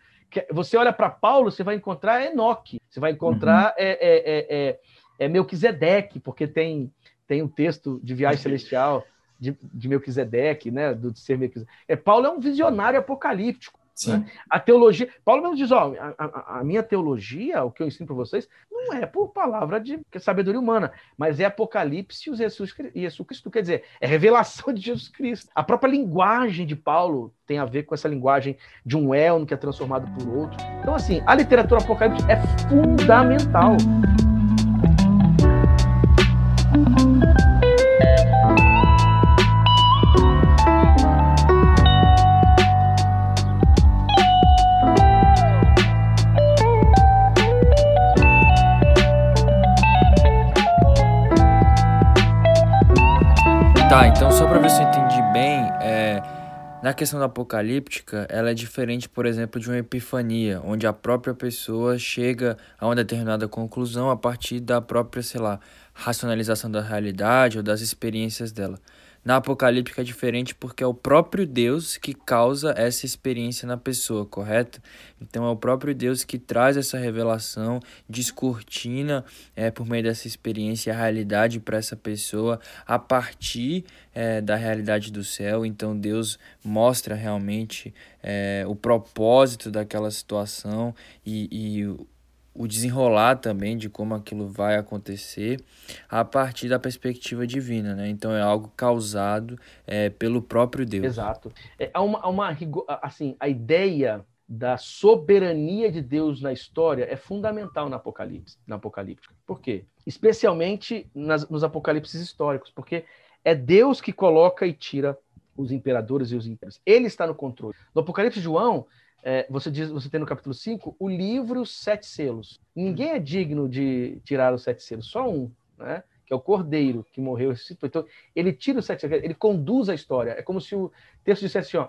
você olha para Paulo, você vai encontrar Enoque, você vai encontrar uhum. é, é, é, é Melquisedeque, porque tem, tem um texto de viagem celestial de, de Melquisedeque, né? Do de ser Melquisedeque. É, Paulo é um visionário apocalíptico. Né? A teologia. Paulo mesmo diz: ó, a, a, a minha teologia, o que eu ensino para vocês, não é por palavra de sabedoria humana, mas é Apocalipse e Jesus, Jesus Cristo. Quer dizer, é revelação de Jesus Cristo. A própria linguagem de Paulo tem a ver com essa linguagem de um elmo que é transformado por outro. Então, assim, a literatura apocalíptica é fundamental. Na questão da apocalíptica, ela é diferente, por exemplo, de uma epifania, onde a própria pessoa chega a uma determinada conclusão a partir da própria, sei lá, racionalização da realidade ou das experiências dela. Na apocalíptica é diferente porque é o próprio Deus que causa essa experiência na pessoa, correto? Então é o próprio Deus que traz essa revelação, descortina é, por meio dessa experiência a realidade para essa pessoa a partir é, da realidade do céu. Então Deus mostra realmente é, o propósito daquela situação e, e o desenrolar também de como aquilo vai acontecer a partir da perspectiva divina, né? Então é algo causado é, pelo próprio Deus. Exato. É uma, uma assim, a ideia da soberania de Deus na história é fundamental na Apocalipse, na Apocalipse. Por quê? Especialmente nas, nos apocalipses históricos, porque é Deus que coloca e tira os imperadores e os impérios. Ele está no controle. No Apocalipse de João, é, você diz, você tem no capítulo 5 o livro sete selos. Ninguém é digno de tirar os sete selos, só um, né? que é o Cordeiro que morreu. Então, ele tira os sete selos, ele conduz a história. É como se o texto dissesse assim, ó,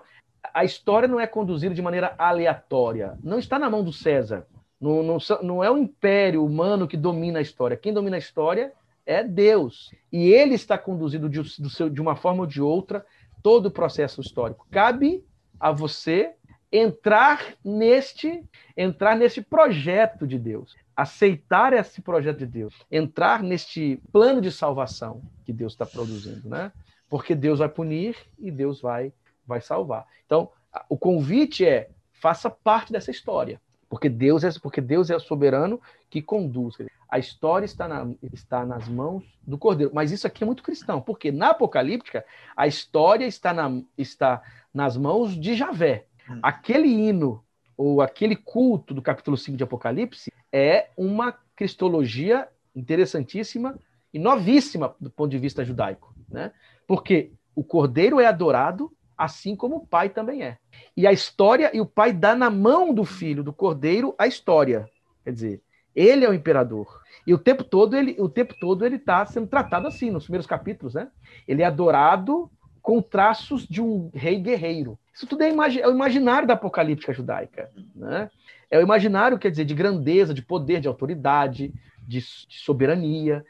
a história não é conduzida de maneira aleatória. Não está na mão do César. Não, não, não é o império humano que domina a história. Quem domina a história é Deus. E ele está conduzindo de, de uma forma ou de outra todo o processo histórico. Cabe a você entrar neste entrar nesse projeto de Deus, aceitar esse projeto de Deus, entrar neste plano de salvação que Deus está produzindo, né? Porque Deus vai punir e Deus vai vai salvar. Então, o convite é faça parte dessa história, porque Deus é porque Deus é o soberano que conduz. A história está, na, está nas mãos do Cordeiro. Mas isso aqui é muito cristão, porque na Apocalíptica a história está, na, está nas mãos de Javé. Hum. Aquele hino ou aquele culto do capítulo 5 de Apocalipse é uma cristologia interessantíssima e novíssima do ponto de vista judaico, né? Porque o Cordeiro é adorado assim como o pai também é. E a história, e o pai dá na mão do filho, do cordeiro, a história. Quer dizer, ele é o imperador. E o tempo todo ele, o tempo todo ele está sendo tratado assim, nos primeiros capítulos, né? Ele é adorado com traços de um rei guerreiro. Isso tudo é, imagi é o imaginário da apocalíptica judaica, né? É o imaginário, quer dizer, de grandeza, de poder, de autoridade, de, de soberania.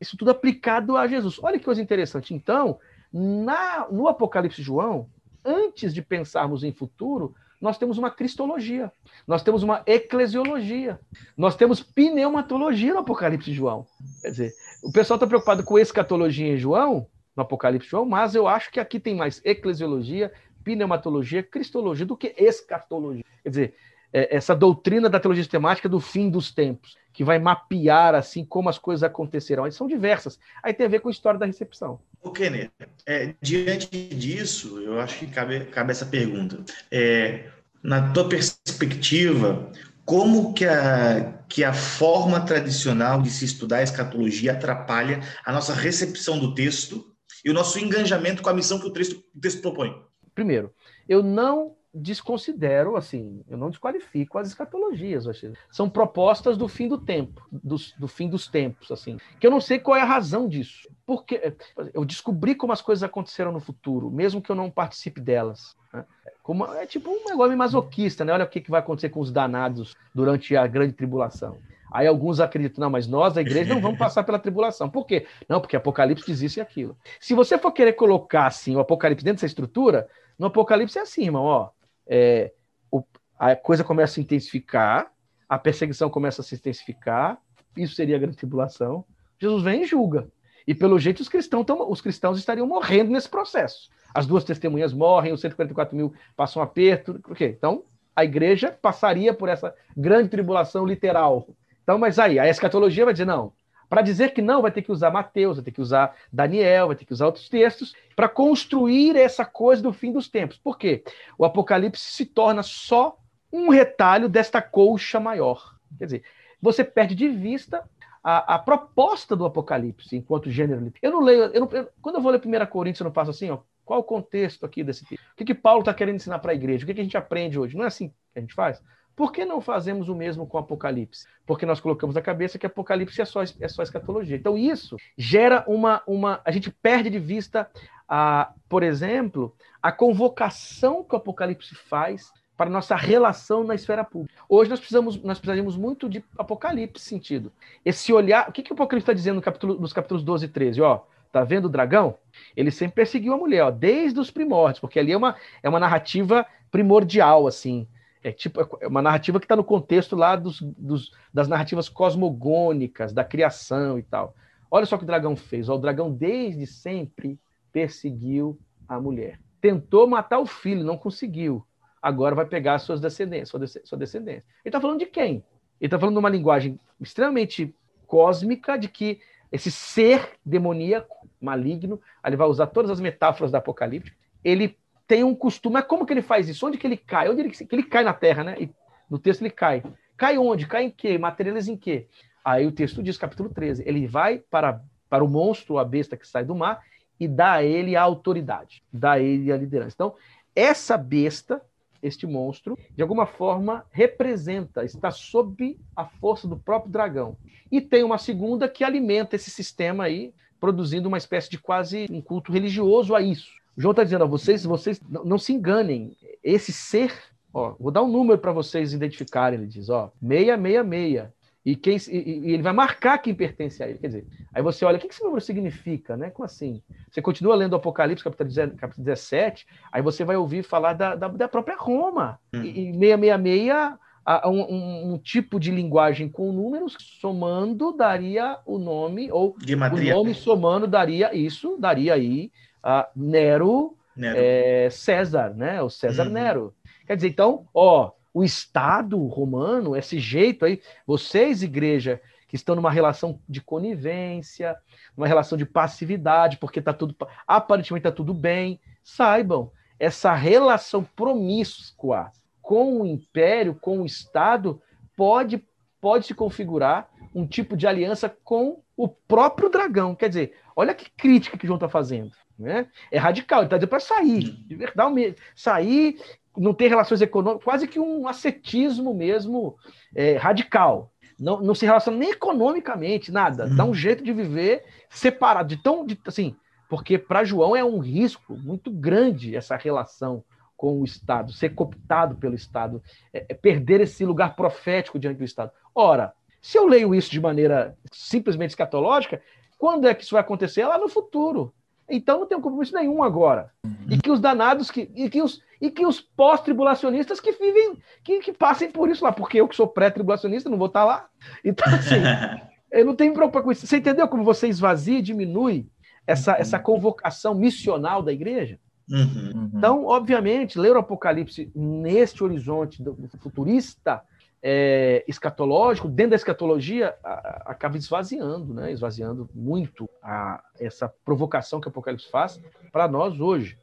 Isso tudo aplicado a Jesus. Olha que coisa interessante. Então, na, no Apocalipse de João, antes de pensarmos em futuro, nós temos uma cristologia, nós temos uma eclesiologia, nós temos pneumatologia no Apocalipse de João. Quer dizer, o pessoal está preocupado com escatologia em João, no Apocalipse João, mas eu acho que aqui tem mais eclesiologia, pneumatologia, cristologia do que escatologia. Quer dizer, é, essa doutrina da teologia sistemática do fim dos tempos, que vai mapear assim como as coisas acontecerão. Elas são diversas. Aí tem a ver com a história da recepção. O Kenner, é, diante disso, eu acho que cabe, cabe essa pergunta. É, na tua perspectiva, como que a, que a forma tradicional de se estudar a escatologia atrapalha a nossa recepção do texto e o nosso engajamento com a missão que o texto, o texto propõe? Primeiro, eu não desconsidero, assim, eu não desqualifico as escatologias, são propostas do fim do tempo, do, do, fim dos tempos, assim, que eu não sei qual é a razão disso, porque eu descobri como as coisas aconteceram no futuro, mesmo que eu não participe delas. Né? Como, é tipo um negócio masoquista, né? Olha o que, que vai acontecer com os danados durante a grande tribulação. Aí alguns acreditam, não, mas nós, da igreja, não vamos passar pela tribulação. Por quê? Não, porque Apocalipse diz isso e aquilo. Se você for querer colocar, assim, o Apocalipse dentro dessa estrutura, no Apocalipse é assim, irmão, ó, é, o, a coisa começa a se intensificar, a perseguição começa a se intensificar, isso seria a grande tribulação. Jesus vem e julga. E pelo jeito os cristãos, tão, os cristãos estariam morrendo nesse processo. As duas testemunhas morrem, os 144 mil passam aperto. Por quê? Então, a igreja passaria por essa grande tribulação literal. Então, mas aí, a escatologia vai dizer, não, para dizer que não, vai ter que usar Mateus, vai ter que usar Daniel, vai ter que usar outros textos para construir essa coisa do fim dos tempos. Por quê? O Apocalipse se torna só um retalho desta colcha maior. Quer dizer, você perde de vista a, a proposta do Apocalipse enquanto gênero. Eu não leio, eu não, eu, quando eu vou ler 1 Coríntios, eu não faço assim, ó, qual o contexto aqui desse texto? O que, que Paulo está querendo ensinar para a igreja? O que, que a gente aprende hoje? Não é assim que a gente faz? Por que não fazemos o mesmo com Apocalipse? Porque nós colocamos na cabeça que Apocalipse é só, é só escatologia. Então, isso gera uma. uma a gente perde de vista, a, por exemplo, a convocação que o Apocalipse faz para nossa relação na esfera pública. Hoje nós precisamos, nós precisamos muito de Apocalipse sentido. Esse olhar. O que, que o Apocalipse está dizendo no capítulo, nos capítulos 12 e 13? Ó, tá vendo o dragão? Ele sempre perseguiu a mulher, ó, desde os primórdios, porque ali é uma, é uma narrativa primordial, assim é tipo é uma narrativa que está no contexto lá dos, dos, das narrativas cosmogônicas, da criação e tal. Olha só o que o dragão fez. O dragão desde sempre perseguiu a mulher. Tentou matar o filho, não conseguiu. Agora vai pegar suas descendências, sua descendência. Ele está falando de quem? Ele está falando de uma linguagem extremamente cósmica de que esse ser demoníaco, maligno, ele vai usar todas as metáforas da Apocalipse, ele tem um costume. Mas como que ele faz isso? Onde que ele cai? Onde ele, que ele cai na terra, né? E no texto ele cai. Cai onde? Cai em quê? Materializa em quê? Aí o texto diz, capítulo 13, ele vai para, para o monstro, a besta que sai do mar, e dá a ele a autoridade, dá a ele a liderança. Então, essa besta, este monstro, de alguma forma representa, está sob a força do próprio dragão. E tem uma segunda que alimenta esse sistema aí, produzindo uma espécie de quase um culto religioso a isso. João está dizendo, ó, vocês, vocês não, se enganem, esse ser Ó, vou dar um número para vocês identificarem. Ele diz, ó, 666. E, quem, e, e, ele vai marcar quem pertence a ele. Quer dizer, aí você olha, o que esse número significa, né? Como assim? Você continua lendo o Apocalipse, capítulo 17, aí você vai ouvir falar da, da, da própria Roma. Hum. E, e 666, a, um, um, um, tipo de linguagem com números, somando daria o nome, ou o nome somando daria isso, daria aí uh, Nero, Nero. É, César, né? O César uhum. Nero. Quer dizer, então, ó, o Estado romano, esse jeito aí, vocês, igreja, que estão numa relação de conivência, numa relação de passividade, porque tá tudo aparentemente está tudo bem, saibam, essa relação promíscua com o império, com o Estado, pode, pode se configurar um tipo de aliança com o próprio dragão. Quer dizer, olha que crítica que o João está fazendo. Né? É radical, ele está dizendo para sair, de verdade, sair não ter relações econômicas, quase que um ascetismo mesmo é, radical. Não, não se relaciona nem economicamente, nada. Dá um uhum. jeito de viver separado, de tão. De, assim, porque para João é um risco muito grande essa relação com o Estado, ser cooptado pelo Estado, é, é perder esse lugar profético diante do Estado. Ora, se eu leio isso de maneira simplesmente escatológica, quando é que isso vai acontecer? Lá no futuro. Então não tem compromisso nenhum agora. Uhum. E que os danados que e que os e que os pós-tribulacionistas que vivem que, que passem por isso lá, porque eu que sou pré-tribulacionista não vou estar lá. Então assim, eu não tenho preocupação com isso. Você entendeu como você esvazia e diminui essa uhum. essa convocação missional da igreja? Uhum. Então, obviamente, ler o Apocalipse neste horizonte do futurista é, escatológico, dentro da escatologia, a, acaba esvaziando, né? esvaziando muito a, essa provocação que o Apocalipse faz para nós hoje.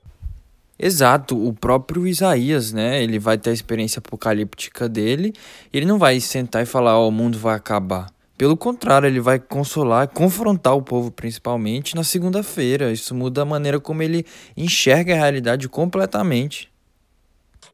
Exato, o próprio Isaías, né? Ele vai ter a experiência apocalíptica dele, e ele não vai sentar e falar, oh, o mundo vai acabar. Pelo contrário, ele vai consolar, confrontar o povo principalmente na segunda-feira. Isso muda a maneira como ele enxerga a realidade completamente.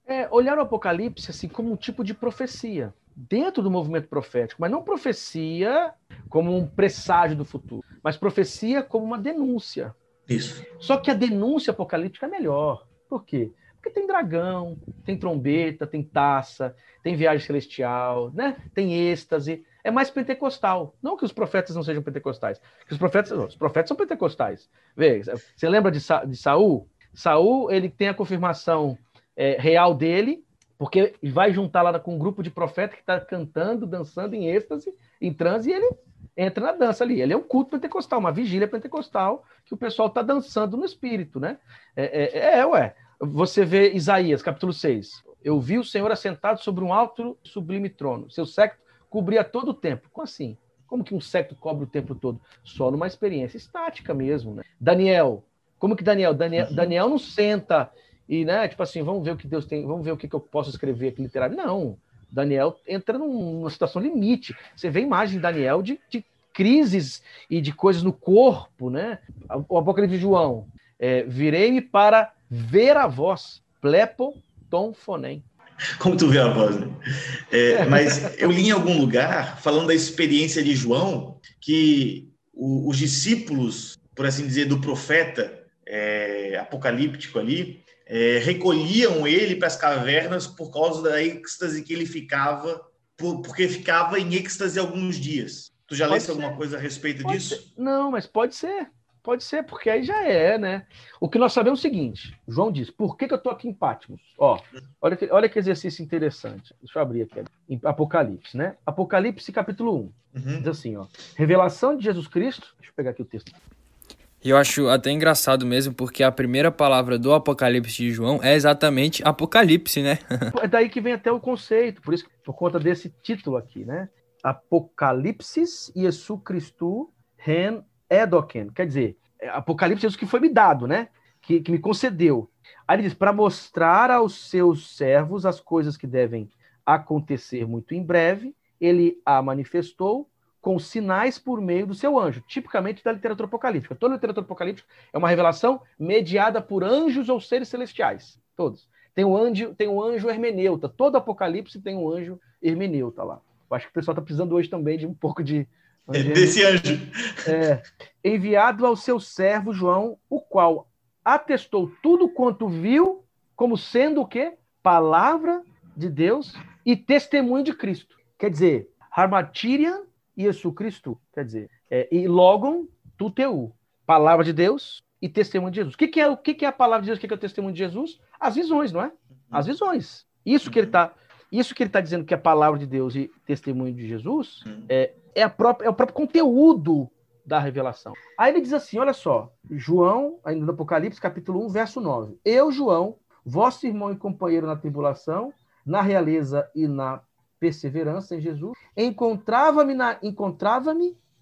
É, olhar o Apocalipse assim como um tipo de profecia dentro do movimento profético, mas não profecia como um presságio do futuro, mas profecia como uma denúncia. Isso. Só que a denúncia apocalíptica é melhor. Por quê? Porque tem dragão, tem trombeta, tem taça, tem viagem celestial, né? Tem êxtase. É mais pentecostal. Não que os profetas não sejam pentecostais. Que os profetas, os profetas são pentecostais. Vê, você lembra de, Sa, de Saul? Saul, ele tem a confirmação é, real dele, porque vai juntar lá com um grupo de profeta que está cantando, dançando em êxtase, em transe, e ele entra na dança ali. Ele é um culto pentecostal, uma vigília pentecostal, que o pessoal está dançando no espírito, né? É, é, é, ué. Você vê Isaías, capítulo 6. Eu vi o Senhor assentado sobre um alto e sublime trono. Seu século cobria todo o tempo. Como assim? Como que um século cobre o tempo todo? Só numa experiência estática mesmo, né? Daniel. Como que Daniel? Daniel, uhum. Daniel não senta e, né, tipo assim, vamos ver o que Deus tem, vamos ver o que, que eu posso escrever aqui literário. Não, Daniel entra numa situação limite. Você vê imagem de Daniel de, de crises e de coisas no corpo, né? O Apocalipse de João, é, virei-me para ver a voz, plepo tom fonem. Como tu vê a voz, né? É, mas eu li em algum lugar, falando da experiência de João, que o, os discípulos, por assim dizer, do profeta é, apocalíptico ali, é, recolhiam ele para as cavernas por causa da êxtase que ele ficava, por, porque ficava em êxtase alguns dias. Tu já leste alguma coisa a respeito pode disso? Ser. Não, mas pode ser. Pode ser, porque aí já é, né? O que nós sabemos é o seguinte: João diz, por que, que eu estou aqui em Patmos? Ó, olha que, olha que exercício interessante. Deixa eu abrir aqui, em Apocalipse, né? Apocalipse, capítulo 1. Uhum. Diz assim, ó. Revelação de Jesus Cristo. Deixa eu pegar aqui o texto. E eu acho até engraçado mesmo, porque a primeira palavra do Apocalipse de João é exatamente Apocalipse, né? é daí que vem até o conceito, por isso, por conta desse título aqui, né? Apocalipsis Jesu Christu Ren Edoken. Quer dizer, é Apocalipse Jesus que foi me dado, né? que, que me concedeu. Aí ele diz: para mostrar aos seus servos as coisas que devem acontecer muito em breve, ele a manifestou com sinais por meio do seu anjo, tipicamente da literatura apocalíptica. Toda literatura apocalíptica é uma revelação mediada por anjos ou seres celestiais. Todos. Tem o anjo, tem o anjo hermeneuta. Todo apocalipse tem um anjo hermeneuta lá. Eu acho que o pessoal está precisando hoje também de um pouco de. É desse anjo. É, enviado ao seu servo João, o qual atestou tudo quanto viu, como sendo o quê? Palavra de Deus e testemunho de Cristo. Quer dizer, Harmatirian Jesus Cristo. Quer dizer, é, e logon tuteu. Palavra de Deus e testemunho de Jesus. O que, que é, o que, que, é a palavra de Deus? O que, que é o testemunho de Jesus? As visões, não é? As visões. Isso que ele está isso que ele está dizendo que é a palavra de Deus e testemunho de Jesus é, é, a própria, é o próprio conteúdo da revelação. Aí ele diz assim: olha só, João, ainda no Apocalipse, capítulo 1, verso 9. Eu, João, vosso irmão e companheiro na tribulação, na realeza e na perseverança em Jesus, encontrava-me na, encontrava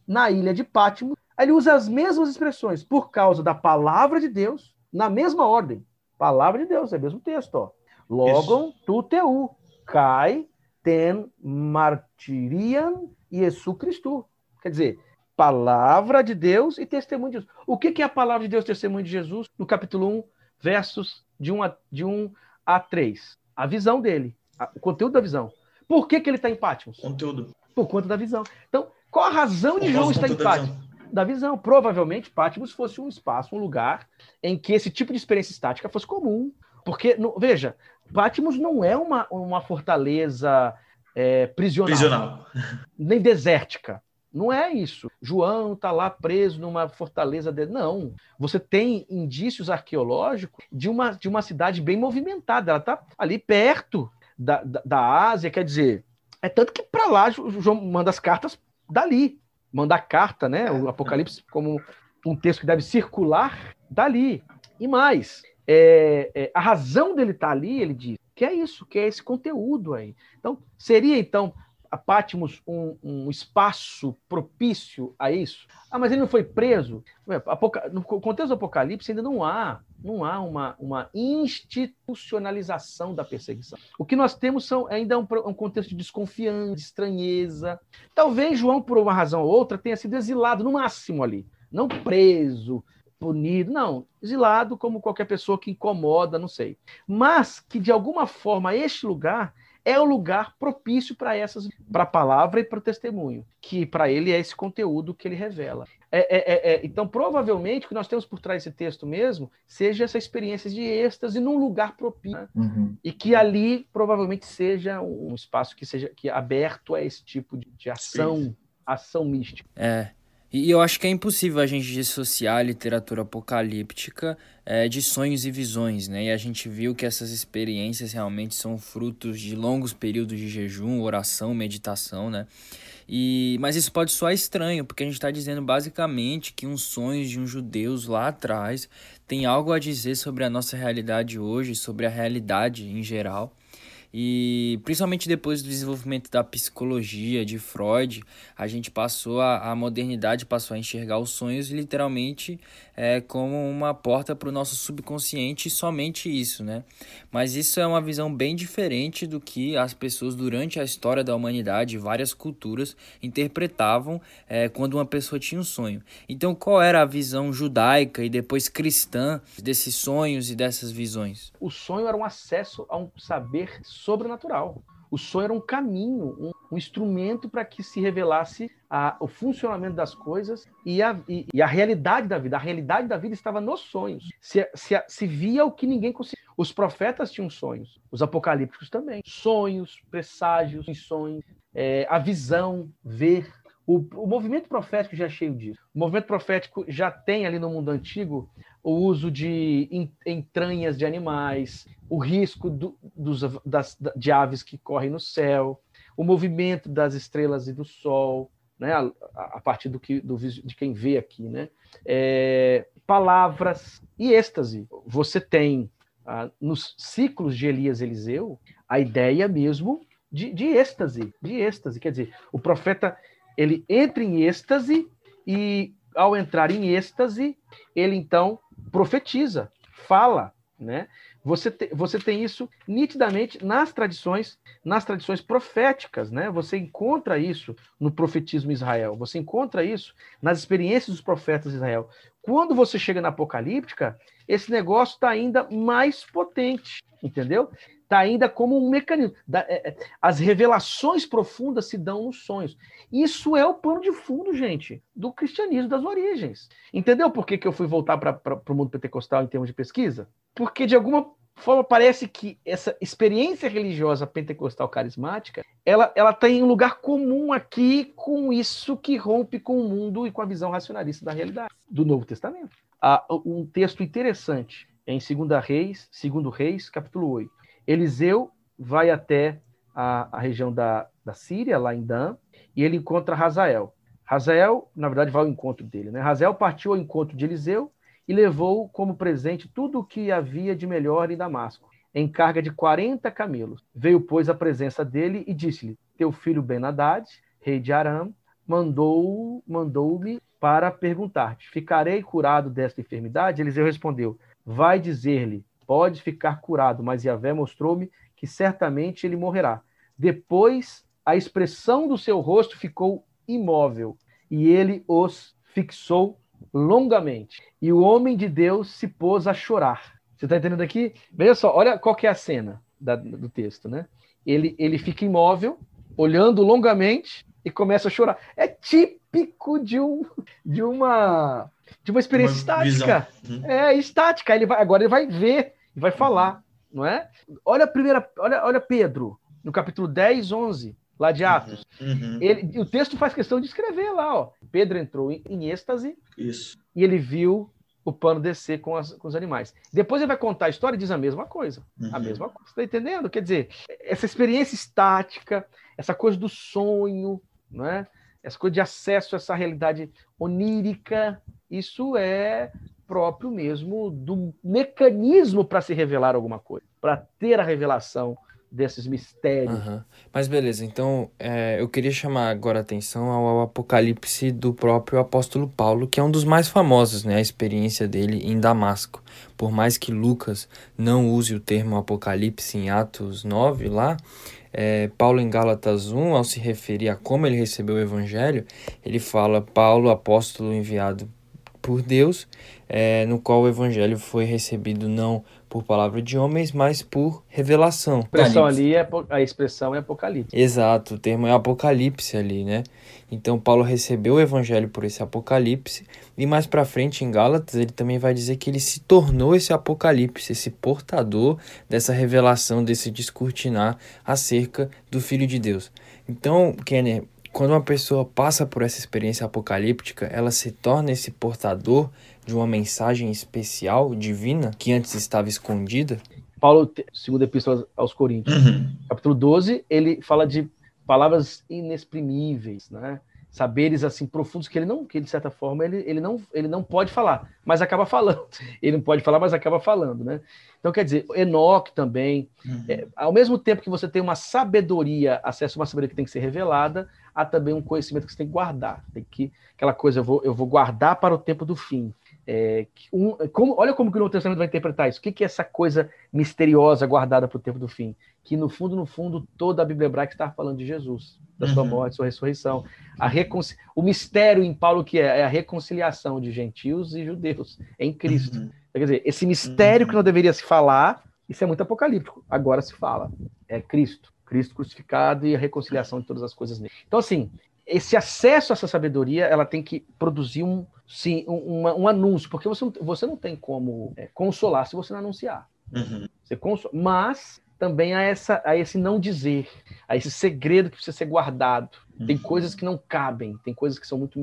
na ilha de Pátimo. Aí ele usa as mesmas expressões, por causa da palavra de Deus, na mesma ordem. Palavra de Deus, é o mesmo texto. Ó. Logon tu teu, cai, ten martirian Jesu Cristo. Quer dizer, palavra de Deus e testemunho de Jesus. O que é a palavra de Deus testemunho de Jesus? No capítulo 1, versos de 1 a, de 1 a 3. A visão dele, a, o conteúdo da visão. Por que, que ele está em Pátimos? Conteúdo. Por conta da visão. Então, qual a razão de João estar em Pátimos? Da visão. Provavelmente, Pátimos fosse um espaço, um lugar em que esse tipo de experiência estática fosse comum. Porque, veja, Pátimos não é uma, uma fortaleza é, prisional, prisional, nem desértica. Não é isso. João está lá preso numa fortaleza. De... Não. Você tem indícios arqueológicos de uma, de uma cidade bem movimentada. Ela está ali perto da, da, da, Ásia. Quer dizer, é tanto que para lá João manda as cartas dali. Manda a carta, né? O Apocalipse como um texto que deve circular dali. E mais, é, é, a razão dele estar tá ali, ele diz, que é isso, que é esse conteúdo aí. Então, seria então a Patmos um, um, espaço propício a isso? Ah, mas ele não foi preso? No contexto do Apocalipse ainda não há, não há uma, uma institucionalização da perseguição. O que nós temos são ainda um, um contexto de desconfiança, de estranheza. Talvez João, por uma razão ou outra, tenha sido exilado no máximo ali, não preso, punido, não, exilado como qualquer pessoa que incomoda, não sei. Mas que de alguma forma este lugar é o lugar propício para essas, para a palavra e para o testemunho, que para ele é esse conteúdo que ele revela. É, é, é, é, então, provavelmente, o que nós temos por trás desse texto mesmo seja essa experiência de êxtase num lugar propício né? uhum. e que ali provavelmente seja um espaço que seja que aberto a esse tipo de, de ação, Sim. ação mística. É. E eu acho que é impossível a gente dissociar a literatura apocalíptica é, de sonhos e visões, né? E a gente viu que essas experiências realmente são frutos de longos períodos de jejum, oração, meditação, né? E, mas isso pode soar estranho, porque a gente está dizendo basicamente que uns sonhos de uns judeus lá atrás tem algo a dizer sobre a nossa realidade hoje, sobre a realidade em geral. E principalmente depois do desenvolvimento da psicologia de Freud, a gente passou a, a modernidade passou a enxergar os sonhos literalmente é, como uma porta para o nosso subconsciente somente isso, né? Mas isso é uma visão bem diferente do que as pessoas durante a história da humanidade, várias culturas interpretavam é, quando uma pessoa tinha um sonho. Então, qual era a visão judaica e depois cristã desses sonhos e dessas visões? O sonho era um acesso a um saber sobrenatural. O sonho era um caminho, um, um instrumento para que se revelasse a, o funcionamento das coisas e a, e, e a, realidade da vida. A realidade da vida estava nos sonhos. Se, se, se via o que ninguém conseguia. Os profetas tinham sonhos, os apocalípticos também. Sonhos, presságios, sonhos, é, a visão, ver. O, o movimento profético já é cheio disso. O movimento profético já tem ali no mundo antigo o uso de entranhas de animais, o risco do, dos, das, de aves que correm no céu, o movimento das estrelas e do sol, né, a, a partir do que, do, de quem vê aqui, né? É, palavras e êxtase. Você tem ah, nos ciclos de Elias Eliseu a ideia mesmo de, de êxtase, de êxtase. Quer dizer, o profeta ele entra em êxtase e ao entrar em êxtase ele então profetiza. fala, né? Você, te, você tem isso nitidamente nas tradições, nas tradições proféticas, né? Você encontra isso no profetismo Israel, você encontra isso nas experiências dos profetas de Israel. Quando você chega na apocalíptica, esse negócio está ainda mais potente, entendeu? Está ainda como um mecanismo. É, é, as revelações profundas se dão nos sonhos. Isso é o pano de fundo, gente, do cristianismo das origens. Entendeu por que, que eu fui voltar para o mundo pentecostal em termos de pesquisa? Porque, de alguma forma, parece que essa experiência religiosa pentecostal carismática, ela, ela tem um lugar comum aqui com isso que rompe com o mundo e com a visão racionalista da realidade, do Novo Testamento. Há um texto interessante em 2 Reis, 2 Reis, capítulo 8. Eliseu vai até a, a região da, da Síria, lá em Dan, e ele encontra Razael. Razael, na verdade, vai ao encontro dele. Né? Razael partiu ao encontro de Eliseu e levou como presente tudo o que havia de melhor em Damasco, em carga de 40 camelos. Veio, pois, à presença dele e disse-lhe: Teu filho Ben-Hadad, rei de Aram, mandou-me mandou para perguntar-te: Ficarei curado desta enfermidade? Eliseu respondeu: Vai dizer-lhe: Pode ficar curado, mas Yahvé mostrou-me que certamente ele morrerá. Depois, a expressão do seu rosto ficou imóvel e ele os fixou longamente. E o homem de Deus se pôs a chorar. Você está entendendo aqui? Veja só, olha qual que é a cena da, do texto, né? Ele, ele fica imóvel, olhando longamente e começa a chorar. É típico de, um, de uma de uma experiência uma estática. Uhum. É, estática. Ele vai, agora ele vai ver, vai falar, não é? Olha a primeira, olha, olha Pedro, no capítulo 10, 11 lá de Atos. Uhum, uhum. Ele, o texto faz questão de escrever lá, ó. Pedro entrou em, em êxtase Isso. e ele viu o pano descer com, as, com os animais. Depois ele vai contar a história e diz a mesma coisa. Uhum. A mesma coisa. Você está entendendo? Quer dizer, essa experiência estática, essa coisa do sonho, não é? Essa coisa de acesso a essa realidade onírica, isso é próprio mesmo do mecanismo para se revelar alguma coisa, para ter a revelação desses mistérios. Uhum. Mas beleza, então é, eu queria chamar agora a atenção ao, ao, Apocalipse do próprio apóstolo Paulo, que é um dos mais famosos, né, a experiência dele em Damasco. Por mais que Lucas não use o termo Apocalipse em Atos 9 lá, é, Paulo em Gálatas 1, ao se referir a como ele recebeu o evangelho, ele fala Paulo, apóstolo enviado por Deus, é, no qual o evangelho foi recebido não por palavra de homens, mas por revelação. A expressão ali é a expressão é apocalipse. Exato, o termo é apocalipse ali, né? Então Paulo recebeu o evangelho por esse apocalipse e mais para frente em Gálatas ele também vai dizer que ele se tornou esse apocalipse, esse portador dessa revelação, desse descortinar acerca do filho de Deus. Então, Kenner, quando uma pessoa passa por essa experiência apocalíptica, ela se torna esse portador de uma mensagem especial, divina, que antes estava escondida? Paulo, segundo epístola aos Coríntios, uhum. capítulo 12, ele fala de palavras inexprimíveis, né? saberes assim profundos que ele não, que de certa forma ele, ele não ele não pode falar, mas acaba falando. Ele não pode falar, mas acaba falando, né? Então quer dizer, Enoque também, uhum. é, ao mesmo tempo que você tem uma sabedoria, acesso a uma sabedoria que tem que ser revelada, há também um conhecimento que você tem que guardar. Tem que aquela coisa eu vou eu vou guardar para o tempo do fim. É, um, como, olha como que o Novo Testamento vai interpretar isso. O que, que é essa coisa misteriosa guardada para o tempo do fim? Que no fundo, no fundo, toda a Bíblia hebraica está falando de Jesus, da sua uhum. morte, sua ressurreição. A reconci... O mistério em Paulo que é, é a reconciliação de gentios e judeus em Cristo. Uhum. Quer dizer, esse mistério uhum. que não deveria se falar, isso é muito apocalíptico. Agora se fala. É Cristo. Cristo crucificado e a reconciliação de todas as coisas nele. Então, assim, esse acesso a essa sabedoria, ela tem que produzir um, sim, um, um anúncio, porque você não, você não tem como é, consolar se você não anunciar. Uhum. Você consola, mas também há, essa, há esse não dizer, há esse segredo que precisa ser guardado. Uhum. Tem coisas que não cabem, tem coisas que são muito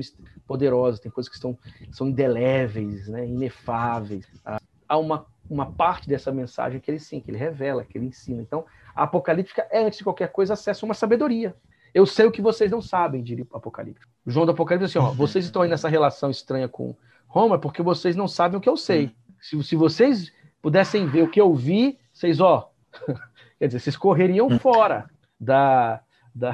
poderosas, tem coisas que são, são indeléveis, né, inefáveis. Há uma, uma parte dessa mensagem que ele sim, que ele revela, que ele ensina. Então, a apocalíptica é, antes de qualquer coisa, acesso a uma sabedoria. Eu sei o que vocês não sabem, diria o Apocalipse. O João do Apocalipse assim, ó, vocês estão aí nessa relação estranha com Roma porque vocês não sabem o que eu sei. Se, se vocês pudessem ver o que eu vi, vocês, ó, quer dizer, vocês correriam fora da,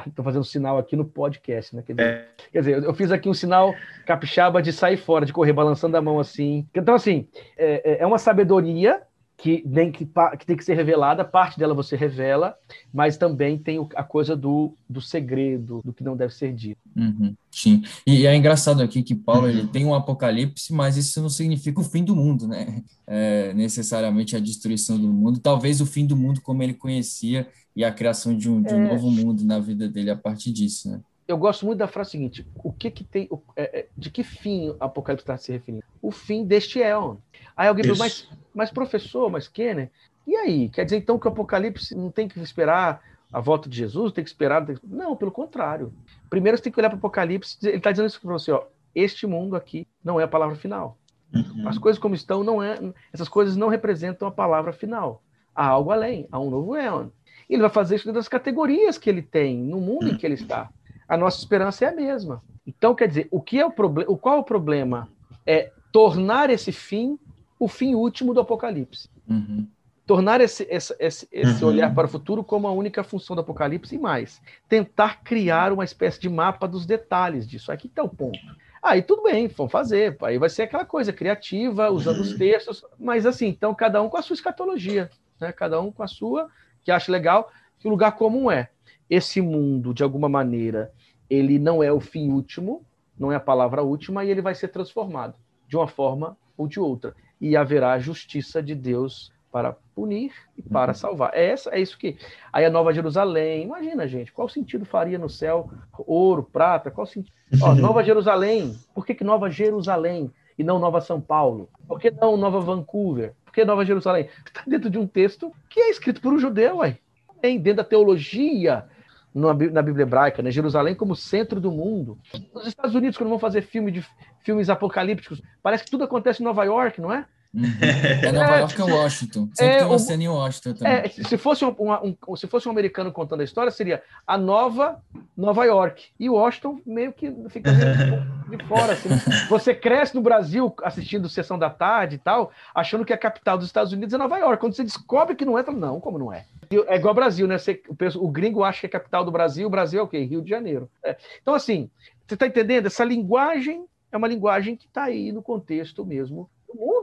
Estou fazendo sinal aqui no podcast, né? Quer dizer, é. quer dizer, eu fiz aqui um sinal capixaba de sair fora, de correr balançando a mão assim. Então, assim, é, é, é uma sabedoria que, nem, que, que tem que ser revelada, parte dela você revela, mas também tem a coisa do, do segredo, do que não deve ser dito. Uhum, sim, e é engraçado aqui que Paulo ele tem um apocalipse, mas isso não significa o fim do mundo, né? É, necessariamente a destruição do mundo, talvez o fim do mundo como ele conhecia e a criação de um, de um é... novo mundo na vida dele a partir disso, né? eu gosto muito da frase seguinte: o que que tem, é, é, de que fim o Apocalipse está se referindo? O fim deste éon. Aí alguém pergunta, mas, mas professor, mas Kenner, e aí? Quer dizer então que o Apocalipse não tem que esperar a volta de Jesus, tem que esperar? Tem que... Não, pelo contrário. Primeiro você tem que olhar para o Apocalipse, ele está dizendo isso para você: ó, este mundo aqui não é a palavra final. Uhum. As coisas como estão não é, essas coisas não representam a palavra final. Há algo além, há um novo éon. Ele vai fazer isso dentro das categorias que ele tem, no mundo em que ele está a nossa esperança é a mesma. Então, quer dizer, o que é o problema? Qual é o problema? É tornar esse fim o fim último do Apocalipse. Uhum. Tornar esse, esse, esse, esse uhum. olhar para o futuro como a única função do Apocalipse e mais. Tentar criar uma espécie de mapa dos detalhes disso. Aqui está o ponto. Aí tudo bem, vamos fazer. Aí vai ser aquela coisa criativa, usando os textos, mas assim, então cada um com a sua escatologia, né? cada um com a sua, que acha legal, que o lugar comum é esse mundo, de alguma maneira, ele não é o fim último, não é a palavra última, e ele vai ser transformado de uma forma ou de outra. E haverá a justiça de Deus para punir e para uhum. salvar. É, essa, é isso que. Aí a Nova Jerusalém, imagina, gente, qual sentido faria no céu ouro, prata? Qual sentido? Ó, Nova Jerusalém, por que, que Nova Jerusalém e não Nova São Paulo? Por que não Nova Vancouver? Por que Nova Jerusalém? Está dentro de um texto que é escrito por um judeu, ué. Dentro da teologia na Bíblia hebraica, né? Jerusalém como centro do mundo. Os Estados Unidos, quando vão fazer filme de, filmes apocalípticos, parece que tudo acontece em Nova York, não é? Uhum. É Nova é, York ou Washington. Sempre é, tem uma um, cena em Washington também. É, se, fosse um, um, se fosse um americano contando a história, seria a nova Nova York. E Washington meio que fica de fora. Assim. Você cresce no Brasil assistindo Sessão da Tarde e tal, achando que a capital dos Estados Unidos é Nova York. Quando você descobre que não é, fala, não, como não é? É igual ao Brasil, né? Você, o, o, gringo acha que é a capital do Brasil, o Brasil é o quê? Rio de Janeiro. É. Então, assim, você está entendendo? Essa linguagem é uma linguagem que está aí no contexto mesmo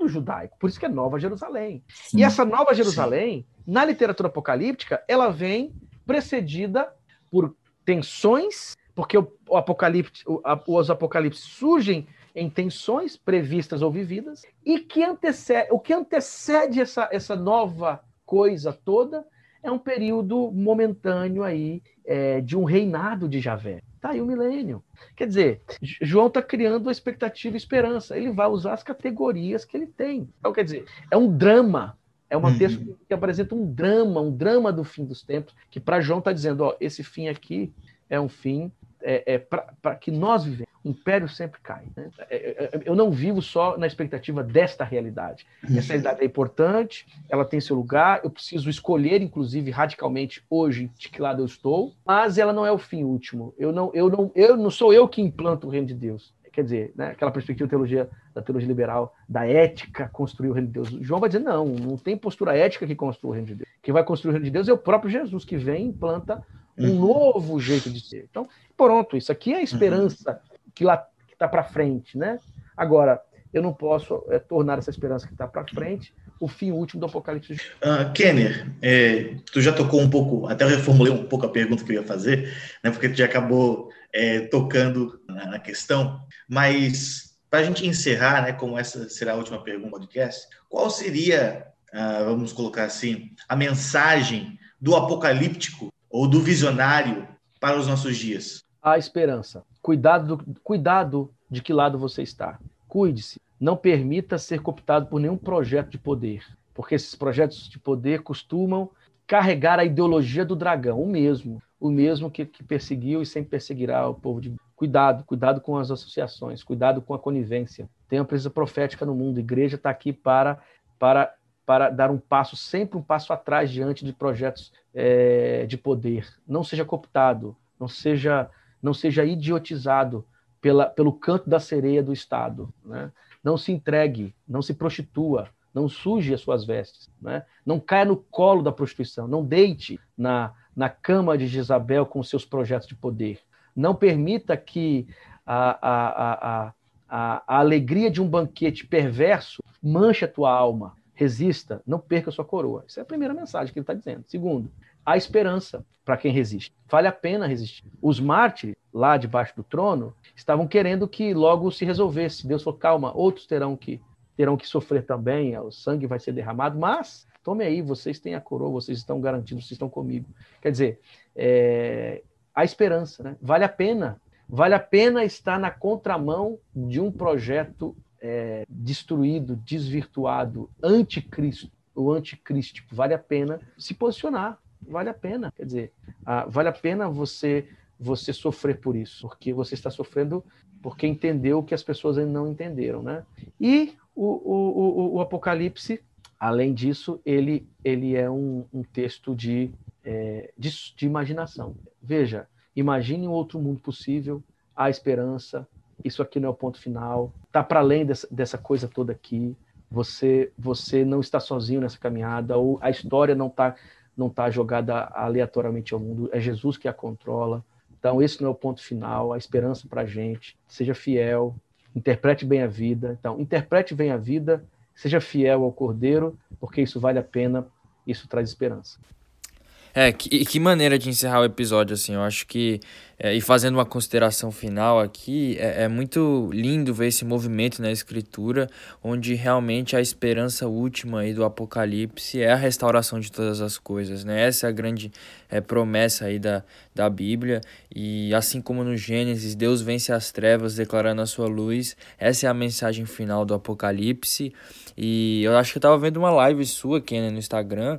mundo judaico. Por isso que é Nova Jerusalém. Sim. E essa Nova Jerusalém, Sim. na literatura apocalíptica, ela vem precedida por tensões, porque o, o apocalipse, o, a, os apocalipses surgem em tensões previstas ou vividas, e que antecede, o que antecede essa, essa nova coisa toda é um período momentâneo aí é, de um reinado de Javé. Tá aí o milênio. Quer dizer, João está criando uma expectativa e esperança. Ele vai usar as categorias que ele tem. Então, quer dizer, é um drama. É uma uhum. texto que apresenta um drama, um drama do fim dos tempos, que para João está dizendo, ó, esse fim aqui é um fim é, é para que nós vivemos. Império sempre cai. Né? É, é, é, eu não vivo só na expectativa desta realidade. Essa realidade é importante, ela tem seu lugar, eu preciso escolher, inclusive, radicalmente hoje de que lado eu estou, mas ela não é o fim último. Eu não, eu não, eu não sou eu que implanto o reino de Deus. Quer dizer, né, aquela perspectiva da teologia, da teologia liberal, da ética construir o reino de Deus. João vai dizer: não, não tem postura ética que construa o reino de Deus. Quem vai construir o reino de Deus é o próprio Jesus, que vem e implanta um uhum. novo jeito de ser. Então, pronto, isso aqui é a esperança que lá está para frente, né? Agora, eu não posso é, tornar essa esperança que está para frente o fim último do Apocalipse. Uh, Kenner, é, tu já tocou um pouco, até eu reformulei um pouco a pergunta que eu ia fazer, né, porque tu já acabou é, tocando na, na, questão, mas para a gente encerrar, né, como essa será a última pergunta do podcast, qual seria, uh, vamos colocar assim, a mensagem do apocalíptico ou do visionário para os nossos dias? A esperança. Cuidado, do, cuidado de que lado você está. Cuide-se. Não permita ser cooptado por nenhum projeto de poder, porque esses projetos de poder costumam carregar a ideologia do dragão, o mesmo, o mesmo que, que perseguiu e sempre perseguirá o povo de cuidado, cuidado com as associações, cuidado com a conivência. Tem uma presença profética no mundo. A igreja está aqui para para para dar um passo, sempre um passo atrás diante de projetos é, de poder. Não seja cooptado, não seja, não seja idiotizado pela, pelo canto da sereia do Estado. Né? Não se entregue, não se prostitua, não suje as suas vestes, né? não caia no colo da prostituição, não deite na, na cama de Jezabel com seus projetos de poder. Não permita que a, a, a, a, alegria de um banquete perverso manche a tua alma. Resista, não perca a sua coroa. Essa é a primeira mensagem que ele está dizendo. Segundo, há esperança para quem resiste. Vale a pena resistir. Os mártires, lá debaixo do trono, estavam querendo que logo se resolvesse. Deus falou: calma, outros terão que terão que sofrer também, o sangue vai ser derramado, mas tome aí, vocês têm a coroa, vocês estão garantidos, vocês estão comigo. Quer dizer, é, há esperança, né? Vale a pena, vale a pena estar na contramão de um projeto é, destruído, desvirtuado, anticristo, o anticrístico. Vale a pena se posicionar, vale a pena. Quer dizer, vale a pena você você sofrer por isso, porque você está sofrendo porque entendeu o que as pessoas ainda não entenderam, né? E o, o, o, o Apocalipse, além disso, ele, ele é um, um texto de, é, de, de imaginação. Veja, imagine um outro mundo possível, há esperança, isso aqui não é o ponto final, está para além dessa, dessa coisa toda aqui, você você não está sozinho nessa caminhada, ou a história não está não tá jogada aleatoriamente ao mundo, é Jesus que a controla. Então, esse não é o ponto final, a esperança para a gente. Seja fiel, interprete bem a vida. Então, interprete bem a vida, seja fiel ao Cordeiro, porque isso vale a pena, isso traz esperança. É, que, que maneira de encerrar o episódio, assim, eu acho que, é, e fazendo uma consideração final aqui, é, é, muito lindo ver esse movimento na escritura, onde realmente a esperança última aí do Apocalipse é a restauração de todas as coisas, né? Essa é a grande é, promessa aí da, da Bíblia, e assim como no Gênesis, Deus vence as trevas declarando a sua luz, essa é a mensagem final do Apocalipse, e eu acho que eu tava vendo uma live sua, Kenny, no Instagram,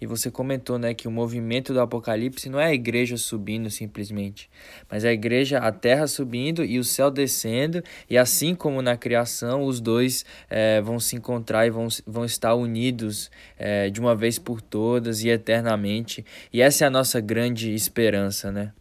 e você comentou, né, que o movimento do Apocalipse não é a igreja subindo simplesmente, mas é a igreja, a terra subindo e o céu descendo, e assim como na criação, os dois é, vão se encontrar e vão, vão estar unidos é, de uma vez por todas e eternamente. E essa é a nossa grande esperança, né?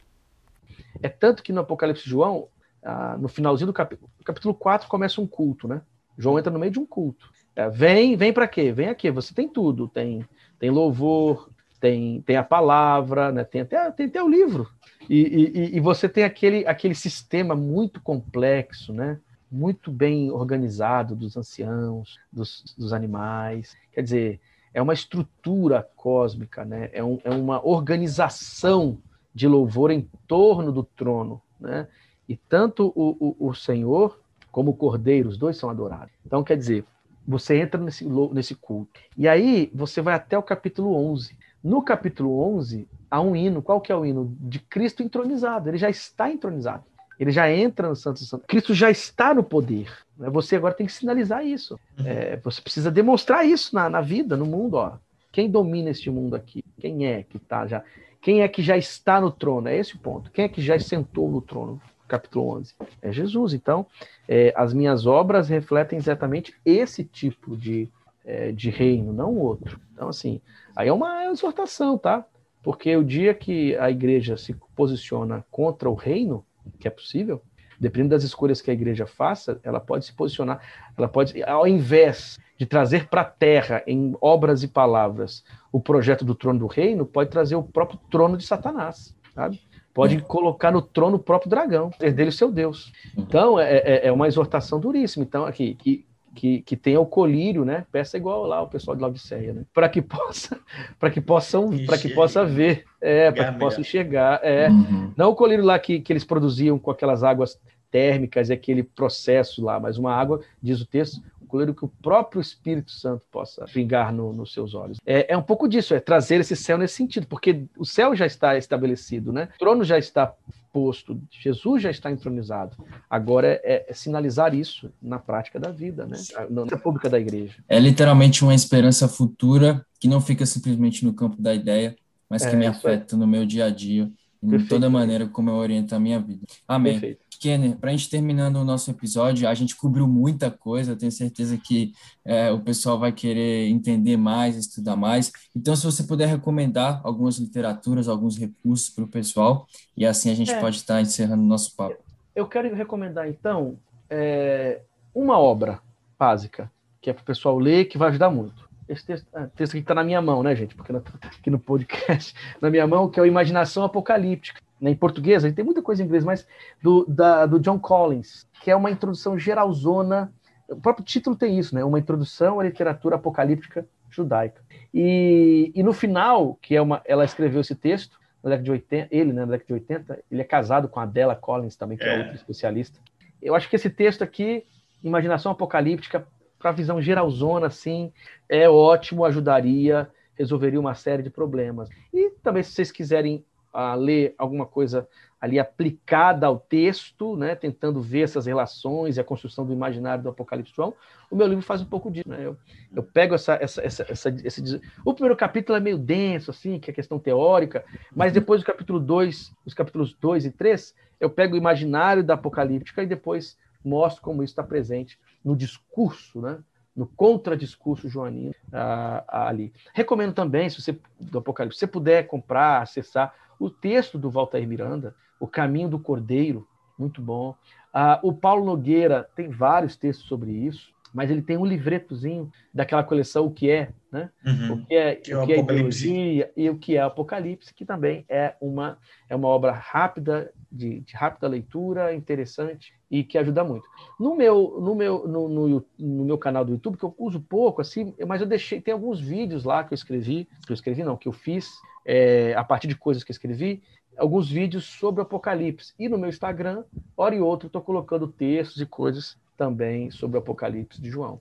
É tanto que no Apocalipse de João, ah, no finalzinho do capítulo, capítulo 4 começa um culto, né? João entra no meio de um culto. É, vem, vem para quê? Vem aqui, você tem tudo, tem tem louvor, tem, tem a palavra, né? tem, até, tem até o livro. E, e, e você tem aquele, aquele sistema muito complexo, né? muito bem organizado dos anciãos, dos, dos animais. Quer dizer, é uma estrutura cósmica, né? é, um, é uma organização de louvor em torno do trono. Né? E tanto o, o, o Senhor como o Cordeiro, os dois são adorados. Então, quer dizer, você entra nesse, nesse culto. E aí você vai até o capítulo 11. No capítulo 11, há um hino. Qual que é o hino? De Cristo entronizado. Ele já está entronizado. Ele já entra no Santo Santo. Cristo já está no poder. Né? Você agora tem que sinalizar isso. Uhum. É, você precisa demonstrar isso na, na vida, no mundo. Ó. Quem domina este mundo aqui? Quem é que está já? Quem é que já está no trono? É esse o ponto. Quem é que já sentou no trono? capítulo 11. É Jesus. Então, é, as minhas obras refletem exatamente esse tipo de, é, de reino, não outro. Então, assim, aí é uma exortação, tá? Porque o dia que a igreja se posiciona contra o reino, que é possível, dependendo das escolhas que a igreja faça, ela pode se posicionar, ela pode, ao invés de trazer para a terra, em obras e palavras, o projeto do trono do reino, pode trazer o próprio trono de Satanás, sabe? pode colocar no trono o próprio dragão, ser dele o seu Deus. Então, é, é, é uma exortação duríssima. Então, aqui, que, que, que tenha o colírio, né? Peça igual lá o pessoal de Laodiceia, né? Para que possa, para que possam, para que possa ver, é, para que possa enxergar, é. Uhum. Não o colírio lá que, que eles produziam com aquelas águas térmicas, aquele processo lá, mas uma água, diz o texto, colírio que o próprio Espírito Santo possa pingar no, nos seus olhos. É, é um pouco disso, é trazer esse céu nesse sentido, porque o céu já está estabelecido, né? O trono já está posto, Jesus já está entronizado. Agora é, é sinalizar isso na prática da vida, né? Na pública da igreja. É literalmente uma esperança futura que não fica simplesmente no campo da ideia, mas que é, me afeta no meu dia a dia, em toda maneira como eu oriento a minha vida. Amém. Perfeito. Kenner, para a gente terminando o nosso episódio, a gente cobriu muita coisa, tenho certeza que é, o pessoal vai querer entender mais, estudar mais. Então, se você puder recomendar algumas literaturas, alguns recursos para o pessoal, e assim a gente é. pode estar encerrando o nosso papo. Eu quero recomendar, então, é, uma obra básica, que é para o pessoal ler, que vai ajudar muito. esse texto, ah, texto aqui está na minha mão, né, gente? Porque tá aqui no podcast, na minha mão, que é o Imaginação Apocalíptica. Né, em português, tem muita coisa em inglês, mas do, da, do John Collins, que é uma introdução geralzona. O próprio título tem isso, né? Uma introdução à literatura apocalíptica judaica. E, e no final, que é uma, ela escreveu esse texto, na década de 80, ele, né, na década de 80, ele é casado com a Adela Collins também, que é, é outra especialista. Eu acho que esse texto aqui, Imaginação Apocalíptica, para a visão geralzona, assim, é ótimo, ajudaria, resolveria uma série de problemas. E também, se vocês quiserem uh, ler alguma coisa ali aplicada ao texto, né, tentando ver essas relações e a construção do imaginário do Apocalipse João, o meu livro faz um pouco disso. Né? Eu, eu pego essa, essa, essa, essa esse, o primeiro capítulo é meio denso, assim, que é questão teórica, mas depois do capítulo 2, os capítulos 2 e 3, eu pego o imaginário da Apocalíptica e depois mostro como isso está presente no discurso, né? no contradiscurso joanino uh, ali. Recomendo também, se você do Apocalipse, se você puder comprar, acessar o texto do Walter Miranda, O Caminho do Cordeiro, muito bom. Uh, o Paulo Nogueira tem vários textos sobre isso, mas ele tem um livretozinho daquela coleção O que é, né? Uhum. O que é, que o que é ideologia e o que é Apocalipse, que também é uma, é uma obra rápida, de, de rápida leitura, interessante e que ajuda muito. No meu, no meu, no, no, no, meu canal do YouTube, que eu uso pouco, assim, mas eu deixei, tem alguns vídeos lá que eu escrevi, que eu escrevi não, que eu fiz é, a partir de coisas que eu escrevi, alguns vídeos sobre o Apocalipse. E no meu Instagram, hora e outra, estou colocando textos e coisas também sobre o Apocalipse de João.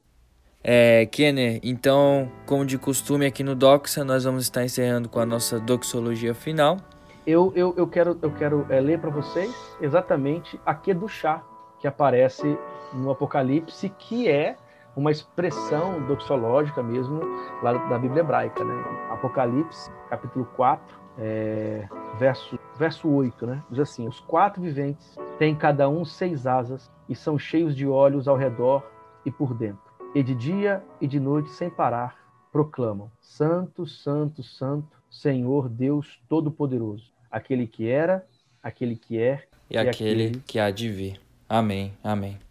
É, Kenner, então, como de costume aqui no Doxa, nós vamos estar encerrando com a nossa doxologia final. Eu, eu, eu quero, eu quero é, ler para vocês exatamente a que do chá que aparece no Apocalipse, que é uma expressão doxológica mesmo lá da Bíblia hebraica, né? Apocalipse, capítulo 4, é, verso, verso 8, né? Diz assim: Os quatro viventes têm cada um seis asas e são cheios de olhos ao redor e por dentro. E de dia e de noite, sem parar, proclamam: Santo, Santo, Santo, Senhor Deus Todo-Poderoso, aquele que era, aquele que é e, e aquele, aquele que há de vir. Amém. Amém.